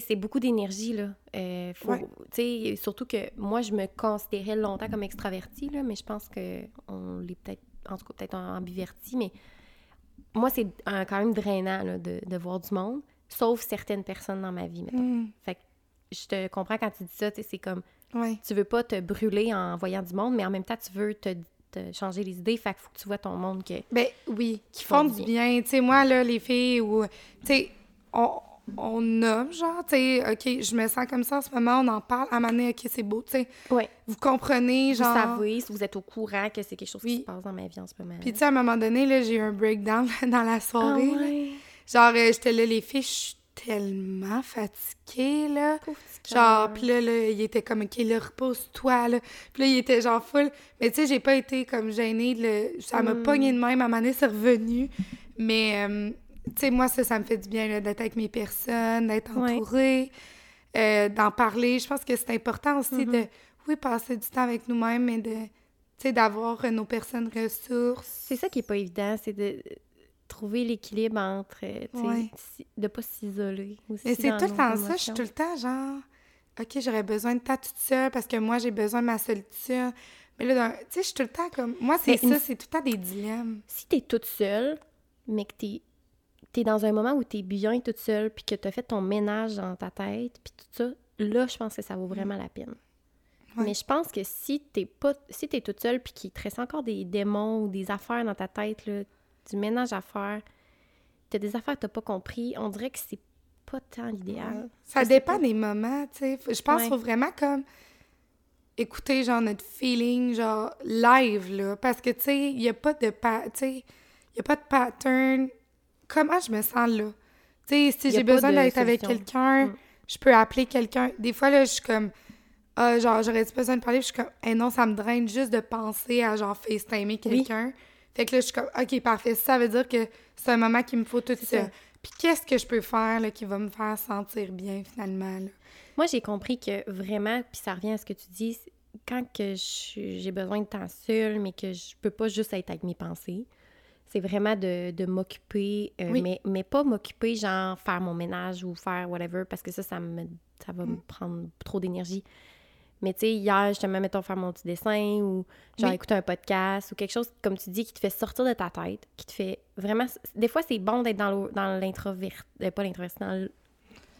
C'est beaucoup d'énergie, là. Euh, faut- Ouais. Surtout que moi, je me considérais longtemps comme extravertie, là, mais je pense que on l'est peut-être, en tout cas, peut-être ambiverti, mais moi, c'est euh, quand même drainant, là, de, de voir du monde, sauf certaines personnes dans ma vie, mettons. Hmm. Fait que je te comprends quand tu dis ça, c'est comme Ouais. tu veux pas te brûler en voyant du monde, mais en même temps, tu veux te, changer les idées. Fait qu'il faut que tu vois ton monde que. Ben oui, qui font font du du bien. Tu sais, moi, là, les filles, ou, tu sais, on, on nomme, genre, tu sais, OK, je me sens comme ça en ce moment, on en parle, à un moment donné, OK, c'est beau, tu sais, Ouais. vous comprenez, Vous genre... savez, si vous êtes au courant que c'est quelque chose qui Oui. se passe dans ma vie en ce moment. Puis, tu sais, à un moment donné, là, j'ai eu un breakdown dans la ah, soirée. ouais. Genre, euh, j'étais là, les filles, je suis tellement fatiguée, là. Pauvre Genre, puis là, là, il était comme, OK, là, repose-toi, là. Puis là, il était genre full. Mais tu sais, j'ai pas été comme gênée. de le- Ça m'a Mm. pogné de même. À un moment donné, c'est revenu. Mais, euh, tu sais, moi, ça, ça me fait du bien, d'être avec mes personnes, d'être Ouais. entourée, euh, d'en parler. Je pense que c'est important aussi Mm-hmm. de, oui, passer du temps avec nous-mêmes, mais de, tu sais, d'avoir euh, nos personnes ressources. C'est ça qui est pas évident, c'est de trouver l'équilibre entre. euh, tu sais, Ouais. si- de pas s'isoler aussi. Mais c'est tout le temps ça. Je suis tout le temps genre, OK, j'aurais besoin de temps toute seule parce que moi, j'ai besoin de ma solitude. Mais là, tu sais, je suis tout le temps comme. Moi, c'est ça, une- c'est tout le temps des dilemmes. Si t'es toute seule, mais que t'es es dans un moment où t'es bien toute seule, puis que t'as fait ton ménage dans ta tête, puis tout ça, là, je pense que ça vaut vraiment la peine. Ouais. Mais je pense que si t'es pas si t'es toute seule puis qu'il te reste encore des démons ou des affaires dans ta tête, là, du ménage à faire, t'as des affaires que t'as pas compris, on dirait que c'est pas tant l'idéal. Ça dépend pas. des moments, tu sais. Je pense Ouais. qu'il faut vraiment comme écouter genre notre feeling genre live là parce que tu sais, il y a pas de pa- tu sais, il y a pas de pattern. Comment je me sens là? Tu sais, si j'ai besoin d'être avec quelqu'un, Mm. je peux appeler quelqu'un. Des fois là, je suis comme ah, genre j'aurais besoin de parler, puis je suis comme eh non, ça me draine juste de penser à genre FaceTimer quelqu'un. Fait que là je suis comme OK, parfait, ça veut dire que c'est un moment qu'il me faut tout ça. Puis qu'est-ce que je peux faire là, qui va me faire sentir bien finalement là? Moi, j'ai compris que vraiment, puis ça revient à ce que tu dis, quand que j'ai besoin de temps seul, mais que je peux pas juste être avec mes pensées, c'est vraiment de, de m'occuper, euh, Oui. mais, mais pas m'occuper, genre faire mon ménage ou faire whatever, parce que ça, ça, me, ça va me prendre trop d'énergie. Mais tu sais, hier, justement, mettons, faire mon petit dessin ou genre Oui. écouter un podcast ou quelque chose, comme tu dis, qui te fait sortir de ta tête, qui te fait vraiment... Des fois, c'est bon d'être dans l'introvert... euh, pas l'introversion, dans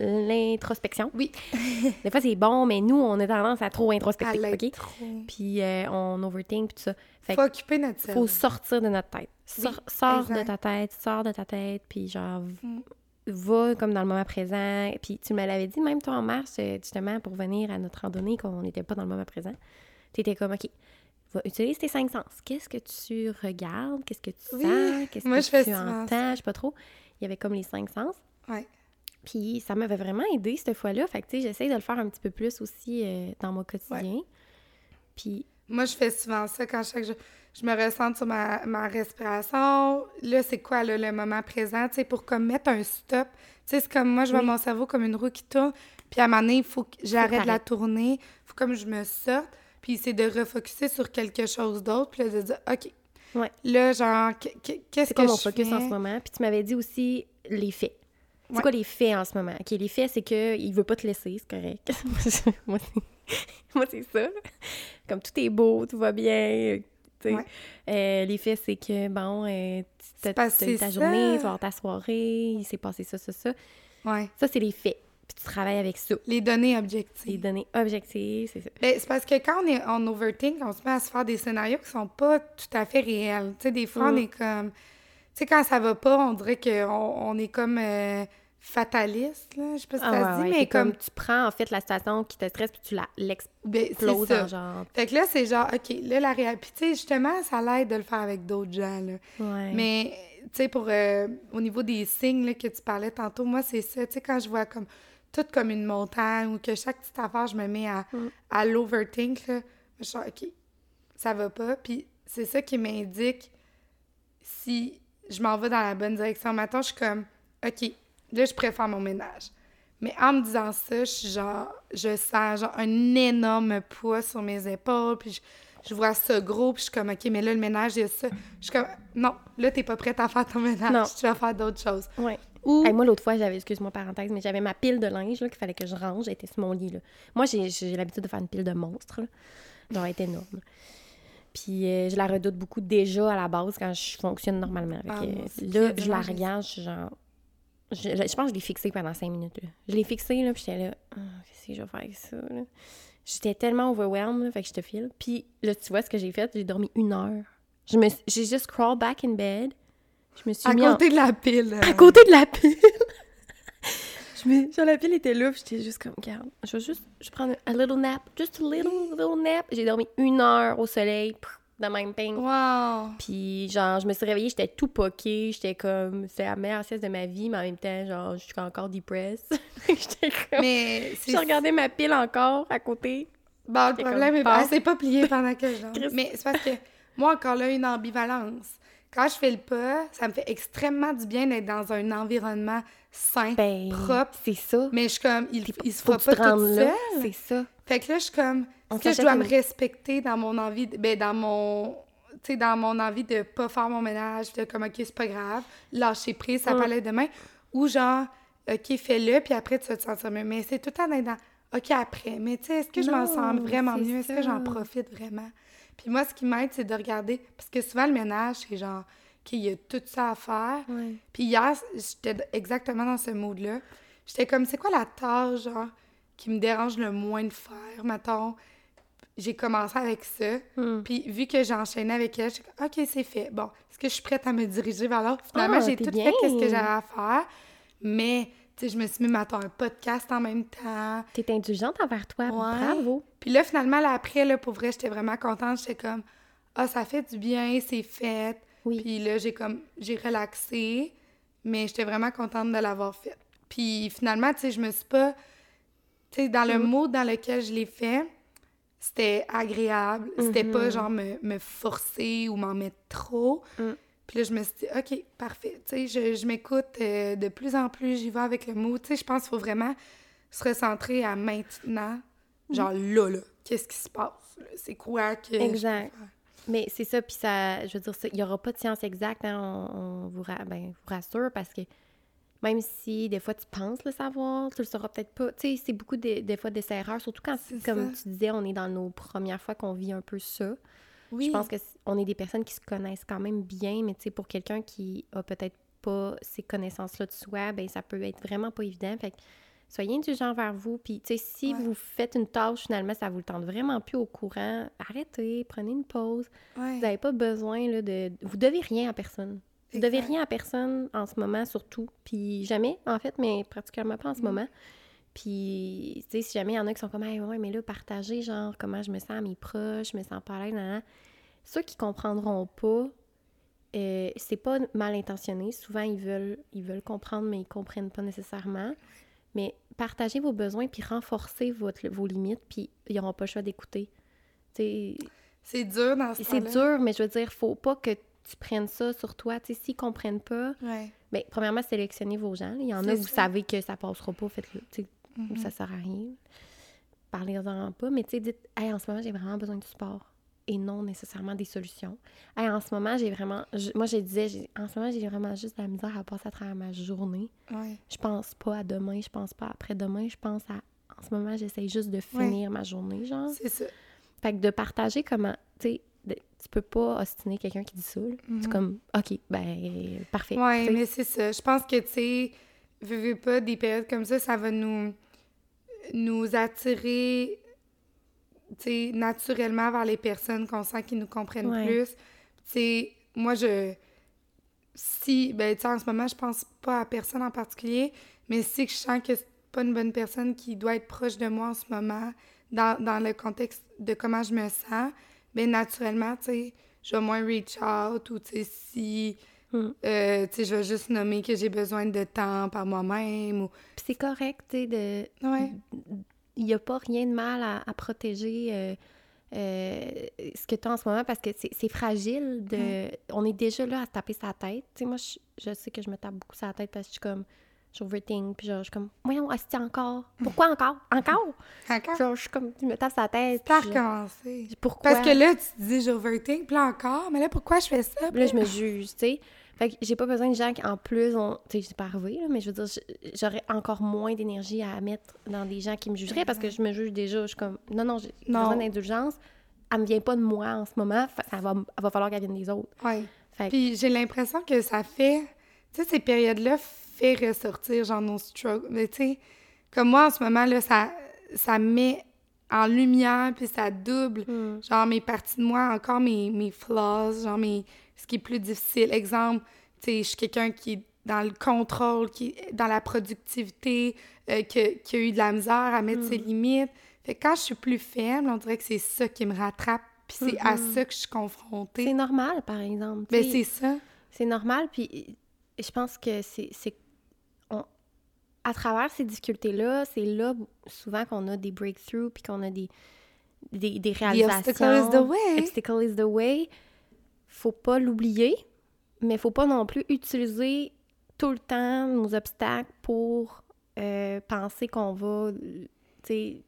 l'introspection. Oui. Des fois, c'est bon, mais nous, on a tendance à trop À introspecter, l'être OK? trop. Puis euh, on overthink, puis tout ça. Fait Faut occuper notre cerveau. faut sortir de notre tête. Sors, Oui, sors de ta tête, sors de ta tête, puis genre, Mm. va comme dans le moment présent. Puis tu me l'avais dit, même toi en mars, euh, justement, pour venir à notre randonnée, qu'on n'était pas dans le moment présent. T'étais comme, OK, va utiliser tes cinq sens. Qu'est-ce que tu regardes? Qu'est-ce que tu Oui. sens? Qu'est-ce que je tu entends? Je sais pas trop. Il y avait comme les cinq sens. Ouais. Puis ça m'avait vraiment aidé cette fois-là. Fait que, tu sais, j'essaie de le faire un petit peu plus aussi euh, dans mon quotidien. Puis, Moi, je fais souvent ça quand chaque jour. Je me ressens sur ma, ma respiration. Là, c'est quoi là, le moment présent? Tu sais, pour comme mettre un stop. Tu sais, c'est comme moi, je vois Oui. mon cerveau comme une roue qui tourne. Puis à un moment donné, il faut que j'arrête de la. Il faut comme je me sorte. Puis c'est de refocuser sur quelque chose d'autre. Puis là, de dire, OK. Ouais. Là, genre, qu- qu- qu'est-ce c'est que quoi mon je focus fais? en ce moment? Puis tu m'avais dit aussi les faits. C'est Ouais. quoi les faits en ce moment? OK, les faits, c'est qu'il veut pas te laisser, c'est correct. moi, c'est... ça. Comme tout est beau, tout va bien, euh. Ouais. Euh, les faits, c'est que, bon, euh, tu ta ça. journée, tu vas avoir ta soirée, il s'est passé ça, ça, ça. Ouais. Ça, c'est les faits. Puis tu travailles avec ça. Les données Les objectives. données objectives, c'est ça. Ben, c'est parce que quand on est en overthink, on se met à se faire des scénarios qui sont pas tout à fait réels. Tu sais, des fois, on Mm. est comme... Tu sais, quand ça va pas, on dirait qu'on on est comme euh, fataliste, là. Je sais pas si ça Ah ouais, se dit, ouais, mais comme... tu prends en fait la situation qui te stresse puis tu la Ben, l'exploses c'est ça. en genre. Fait que là, c'est genre, OK, là, la réalité... Puis, tu sais, justement, ça l'aide de le faire avec d'autres gens, là. Ouais. Mais, tu sais, pour... euh, au niveau des signes, là, que tu parlais tantôt, moi, c'est ça. Tu sais, quand je vois comme... Tout comme une montagne ou que chaque petite affaire, je me mets à, Mm. à l'overthink, là. Je suis OK, ça va pas. Puis c'est ça qui m'indique si je m'en vais dans la bonne direction. Maintenant, je suis comme, OK, là, je préfère mon ménage. Mais en me disant ça, je suis genre, je sens genre un énorme poids sur mes épaules, puis je, je vois ça gros, puis je suis comme, OK, mais là, le ménage, il y a ça. Je suis comme, non, là, t'es pas prête à faire ton ménage, Non. tu vas faire d'autres choses. Ouais. Ou, Hey, moi, l'autre fois, j'avais, excuse-moi, parenthèse, mais j'avais ma pile de linge là, qu'il fallait que je range. Elle était sur mon lit. Là. Moi, j'ai, j'ai l'habitude de faire une pile de monstres. Là. Genre, elle est énorme. Puis, euh, je la redoute beaucoup déjà à la base quand je fonctionne normalement. Fait Ah, là, je la regarde, je suis genre. Je, je pense que je l'ai fixée pendant cinq minutes. Là. Je l'ai fixée, là, puis j'étais là. Ah, qu'est-ce que je vais faire avec ça? Là? J'étais tellement overwhelmed, là, fait que je te file. Puis, là, tu vois ce que j'ai fait? J'ai dormi une heure. Je me, j'ai juste crawl back in bed. Je me suis à mis en- côté de la pile. à euh, côté de la pile. me... Genre, la pile était puis j'étais juste comme, regarde, je vais juste je prends un little nap, just a little, little nap. J'ai dormi une heure au soleil, de même ping. Wow! Puis, genre, je me suis réveillée, j'étais tout poquée, j'étais comme, c'était la meilleure sieste de ma vie, mais en même temps, genre, je suis encore depressed. j'étais comme, Mais c'est je regardais ma pile encore à côté. Bon, le J'étais problème comme, est pars. elle s'est pas pliée pendant que. Christ. Mais c'est parce que moi, encore là, une ambivalence. Quand je fais le pas, ça me fait extrêmement du bien d'être dans un environnement sain, Ben, propre. c'est ça. Mais je suis comme, il, il se fera pas tout seul. c'est ça. Fait que là, je suis comme, est-ce que je dois me respecter dans mon envie, de, ben, dans mon, tu dans mon envie de pas faire mon ménage, de comme, OK, c'est pas grave, lâcher prise, ça Mm. peut aller demain. Ou genre, OK, fais-le, puis après, tu vas te sentir mieux. Mais c'est tout le temps dans, OK, après. Mais tu sais, est-ce que je m'en sens vraiment mieux? Est-ce que j'en profite vraiment? Puis moi, ce qui m'aide, c'est de regarder, parce que souvent, le ménage, c'est genre, OK, il y a tout ça à faire. Ouais. Puis hier, j'étais exactement dans ce mood-là. J'étais comme, c'est quoi la tâche, genre, qui me dérange le moins de faire, mettons? J'ai commencé avec ça. Hmm. Puis vu que j'ai enchaîné avec elle, je suis comme, OK, c'est fait. Bon, est-ce que je suis prête à me diriger vers l'autre? Finalement, Ah, j'ai tout bien. fait ce que j'avais à faire. Mais, je me suis mis, mettons, un podcast en même temps. T'es indulgente envers toi. Ouais. Bravo. Puis là, finalement, là, après, là, pour vrai, j'étais vraiment contente. J'étais comme, ah, ça fait du bien, c'est fait. Oui. Puis là, j'ai comme, j'ai relaxé, mais j'étais vraiment contente de l'avoir fait. Puis finalement, tu sais, je me suis pas, tu sais, dans le Mm. mode dans lequel je l'ai fait, c'était agréable. C'était pas Mhm. genre me, me forcer ou m'en mettre trop. Mm. Puis là, je me suis dit, OK, parfait. Tu sais, je, je m'écoute euh, de plus en plus, j'y vais avec le mot. Tu sais, je pense qu'il faut vraiment se recentrer à maintenant. Mm. Genre là, là, qu'est-ce qui se passe? C'est quoi que. Exact. Mais c'est ça, puis ça, je veux dire, il n'y aura pas de science exacte, hein, on, on vous, ra- ben, vous rassure, parce que même si des fois tu penses le savoir, tu le sauras peut-être pas. Tu sais, c'est beaucoup de- des fois d'essais-erreurs, surtout quand, comme ça. tu disais, on est dans nos premières fois qu'on vit un peu ça. Oui. Je pense que c- on est des personnes qui se connaissent quand même bien, mais tu sais, pour quelqu'un qui a peut-être pas ces connaissances-là de soi, ben ça peut être vraiment pas évident. Fait que soyez indulgents vers vous. Puis, tu sais, si Ouais. vous faites une tâche, finalement, ça vous le tente vraiment plus au courant, arrêtez, prenez une pause. Ouais. Vous n'avez pas besoin là, de. Vous devez rien à personne. Vous devez Exact. rien à personne en ce moment, surtout. Puis jamais, en fait, mais particulièrement pas en ce Mm. moment. Puis, tu sais, si jamais il y en a qui sont comme, hey, ouais, mais là, partagez, genre, comment je me sens à mes proches, je me sens pas à l'aise. Ceux qui comprendront pas, euh, c'est pas mal intentionné. Souvent, ils veulent, ils veulent comprendre, mais ils comprennent pas nécessairement. Mais partagez vos besoins, puis renforcez votre, vos limites, puis ils n'auront pas le choix d'écouter. Tu sais, C'est dur dans ce c'est dur, mais je veux dire, faut pas que tu prennes ça sur toi. Tu sais, s'ils comprennent pas, Ouais. bien, premièrement, sélectionnez vos gens. Il y en a, C'est vous ça. savez que ça passera pas, faites-le. Tu sais, Mhm. Ça sert à rien. Parlez-en pas, mais tu sais, dites, hey, en ce moment, j'ai vraiment besoin de support et non nécessairement des solutions. Hey, en ce moment, j'ai vraiment. je- moi, je disais, j'ai- en ce moment, j'ai vraiment juste de la misère à passer à travers ma journée. Ouais. Je pense pas à demain, je pense pas après-demain, je pense à. En ce moment, j'essaye juste de finir ma journée, genre. C'est ça. Fait que de partager comment, tu sais, tu peux pas ostiner quelqu'un qui dit ça. Mhm. C'est comme, OK, ben, parfait. Tu sais, mais c'est ça. Je pense que, tu sais, veux, veux pas, des périodes comme ça, ça va nous, nous attirer, tu sais, naturellement vers les personnes qu'on sent qui nous comprennent Ouais. plus. Tu sais, moi, je... Si, ben, tu sais, en ce moment, je pense pas à personne en particulier, mais si je sens que c'est pas une bonne personne qui doit être proche de moi en ce moment, dans, dans le contexte de comment je me sens, ben naturellement, tu sais, je vais moins reach out ou, tu sais, si... Mm. Euh, tu sais, je vais juste nommer que j'ai besoin de temps par moi-même ou... Puis c'est correct, tu sais, de... Ouais. Il n'y a pas rien de mal à, à protéger euh, euh, ce que tu as en ce moment parce que c'est c'est fragile. de On est déjà là à se taper sa tête. Tu sais, moi, je, je sais que je me tape beaucoup sa tête parce que je suis comme... J'overthink, puis genre, je suis comme... Voyons, est encore? Pourquoi encore? Encore? Encore? genre, je suis comme... Je me tape sa tête. Je- recommencé. Pourquoi? Parce que là, tu te dis j'overthink, puis là encore, mais là, pourquoi je fais ça? Puis là, je me juge, tu sais. Fait que j'ai pas besoin de gens qui, en plus, ont... Tu sais, c'est pas arrivé, là, mais je veux dire, j'aurais encore moins d'énergie à mettre dans des gens qui me jugeraient parce que je me juge déjà. Je suis comme, non, non, j'ai Non. besoin d'indulgence. Elle me vient pas de moi en ce moment. Fait- Ça va, elle va falloir qu'elle vienne des autres. Ouais. Fait que- Puis j'ai l'impression que ça fait... Tu sais, ces périodes-là fait ressortir, genre, nos struggles. Mais tu sais, comme moi, en ce moment, là, ça, ça met en lumière, puis ça double, Hmm. genre, mes parties de moi, encore mes, mes flaws, genre, mes, ce qui est plus difficile. Exemple, je suis quelqu'un qui est dans le contrôle, qui est dans la productivité, euh, que- qui a eu de la misère à mettre ses limites. Fait que quand je suis plus faible, on dirait que c'est ça qui me rattrape, puis c'est à ça que je suis confrontée. C'est normal, par exemple. tu Ben, c'est ça. C'est normal, puis je pense que c'est... À travers ces difficultés-là, c'est là souvent qu'on a des breakthroughs, puis qu'on a des, des, des The réalisations. obstacle is the way. Obstacle is the way. Faut pas l'oublier, mais faut pas non plus utiliser tout le temps nos obstacles pour euh, penser qu'on va, tu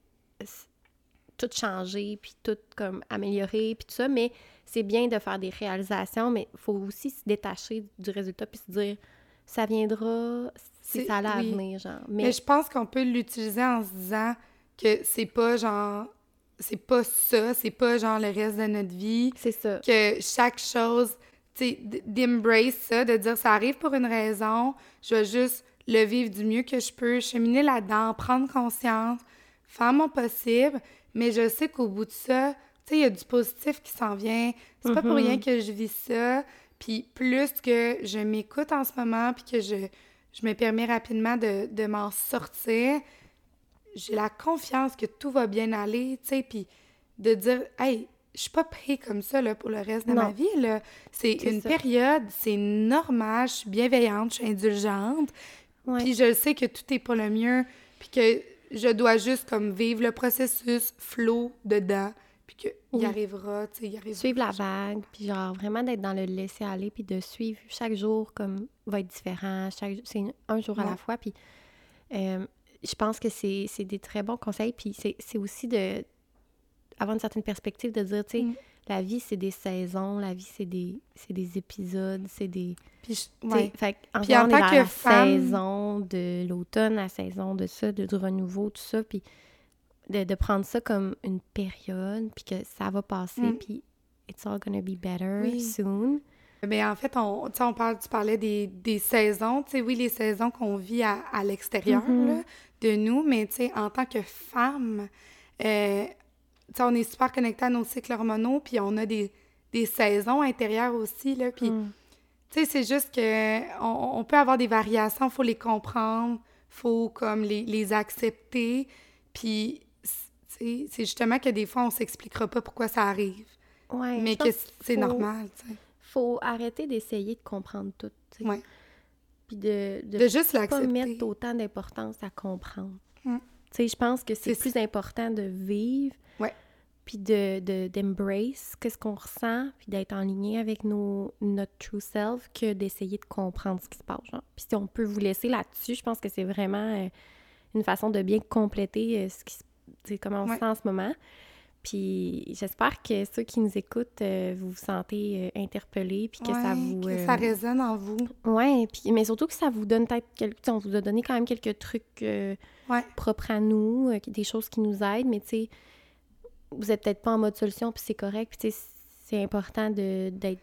tout changer, puis tout comme améliorer, puis tout ça, mais c'est bien de faire des réalisations, mais il faut aussi se détacher du résultat puis se dire ça viendra si C'est- ça allait à oui. venir, genre. Mais, Mais, je pense qu'on peut l'utiliser en se disant que c'est pas genre. C'est pas ça, c'est pas genre le reste de notre vie. c'est ça. Que chaque chose, tu sais, d'embrace ça, de dire ça arrive pour une raison, je vais juste le vivre du mieux que je peux, cheminer là-dedans, prendre conscience, faire mon possible, mais je sais qu'au bout de ça, tu sais, il y a du positif qui s'en vient. C'est pas pour Mhm. rien que je vis ça. Puis plus que je m'écoute en ce moment, puis que je, je me permets rapidement de, de m'en sortir, j'ai la confiance que tout va bien aller, tu sais, puis de dire, hey, je suis pas pris comme ça là, pour le reste de Non. ma vie. là. C'est une ça. période, c'est normal, je suis bienveillante, je suis indulgente. Puis je sais que tout est pour le mieux, puis que je dois juste comme vivre le processus flow dedans, puis qu'il Oui. arrivera, tu sais, il arrivera. suivre la vague, puis genre vraiment d'être dans le laisser aller, puis de suivre chaque jour comme va être différent, chaque c'est un jour à la fois, puis euh, je pense que c'est c'est des très bons conseils, puis c'est c'est aussi de avoir une certaine perspective de dire, tu sais, Mm. la vie c'est des saisons, la vie c'est des c'est des épisodes, c'est des Puis je- ouais. fait en, Puis en tant que la femme- saison de l'automne, la saison de ça, de, du renouveau, tout ça, puis de, de prendre ça comme une période, puis que ça va passer, Mm. puis it's all gonna be better Oui. soon. Mais en fait, on, on parle, tu parlais des, des saisons, tu sais, oui, les saisons qu'on vit à, à l'extérieur là, de nous, mais tu sais, en tant que femme, euh, on est super connecté à nos cycles hormonaux, puis on a des, des saisons intérieures aussi, là, puis Mm. tu sais, c'est juste que on, on peut avoir des variations, faut les comprendre, faut comme les, les accepter, puis c'est justement que des fois, on s'expliquera pas pourquoi ça arrive, Ouais, mais que c'est normal, tu sais. Faut arrêter d'essayer de comprendre tout. Ouais. Puis de, de, De juste pas mettre autant d'importance à comprendre. Mm. Tu sais, je pense que c'est plus important de vivre, Ouais. puis de, de, d'embrace qu'est-ce qu'on ressent, puis d'être en ligne avec nos, notre true self, que d'essayer de comprendre ce qui se passe. genre. Puis si on peut vous laisser là-dessus, je pense que c'est vraiment euh, une façon de bien compléter euh, ce qui, comment on Ouais. se sent en ce moment. Puis j'espère que ceux qui nous écoutent, euh, vous vous sentez euh, interpellés, puis que ça vous... que euh, ça résonne en vous. Puis, mais surtout que ça vous donne peut-être quelques... On vous a donné quand même quelques trucs euh, Ouais. propres à nous, des choses qui nous aident, mais tu sais, vous êtes peut-être pas en mode solution, puis c'est correct, puis tu sais, c'est important de- d'être.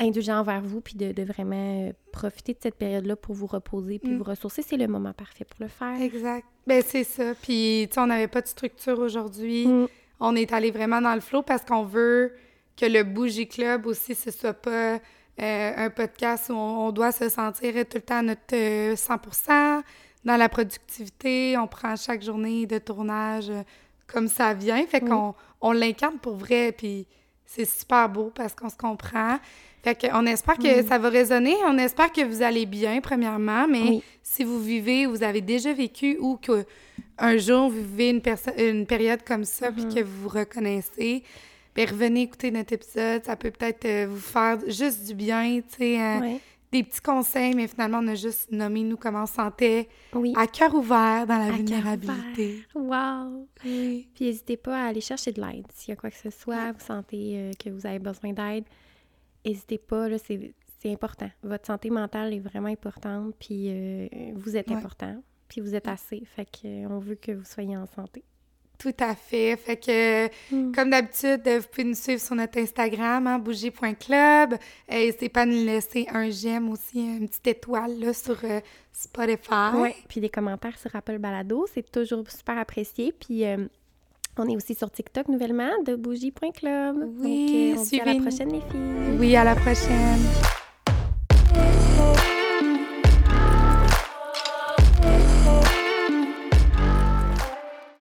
Indulgent envers vous, puis de, de vraiment euh, profiter de cette période-là pour vous reposer, puis Mm. vous ressourcer. C'est le moment parfait pour le faire. Exact. Ben c'est ça. Puis, tu sais, on n'avait pas de structure aujourd'hui. Mm. On est allé vraiment dans le flow parce qu'on veut que le Bougie Club aussi, ce soit pas euh, un podcast où on, on doit se sentir tout le temps à notre euh, 100% dans la productivité. On prend chaque journée de tournage euh, comme ça vient. Fait Oui. qu'on on l'incarne pour vrai. Puis, c'est super beau parce qu'on se comprend. Fait qu'on espère que Mm. ça va résonner. On espère que vous allez bien, premièrement. Mais Oui. si vous vivez, vous avez déjà vécu ou que un jour vous vivez une, période comme ça puis Mhm. que vous vous reconnaissez, ben revenez écouter notre épisode. Ça peut peut-être euh, vous faire juste du bien, tu sais, Ouais. des petits conseils, mais finalement, on a juste nommé nous comment on se sentait Oui. à cœur ouvert dans la À vulnérabilité. Wow! Puis n'hésitez pas à aller chercher de l'aide. S'il y a quoi que ce soit, vous sentez euh, que vous avez besoin d'aide, n'hésitez pas, là, c'est, c'est important. Votre santé mentale est vraiment importante, puis euh, vous êtes Ouais. important, puis vous êtes assez. Fait qu'on veut que vous soyez en santé. Tout à fait. Fait que, Mm. comme d'habitude, euh, vous pouvez nous suivre sur notre Instagram, hein, bougie.club. Euh, N'hésitez pas à nous laisser un j'aime aussi, une petite étoile là, sur euh, Spotify. Ouais. Puis des commentaires sur Apple Balado, c'est toujours super apprécié. Puis euh, on est aussi sur TikTok nouvellement, de bougie.club. Oui, Donc, euh, on à la prochaine, les filles. Oui, à la prochaine.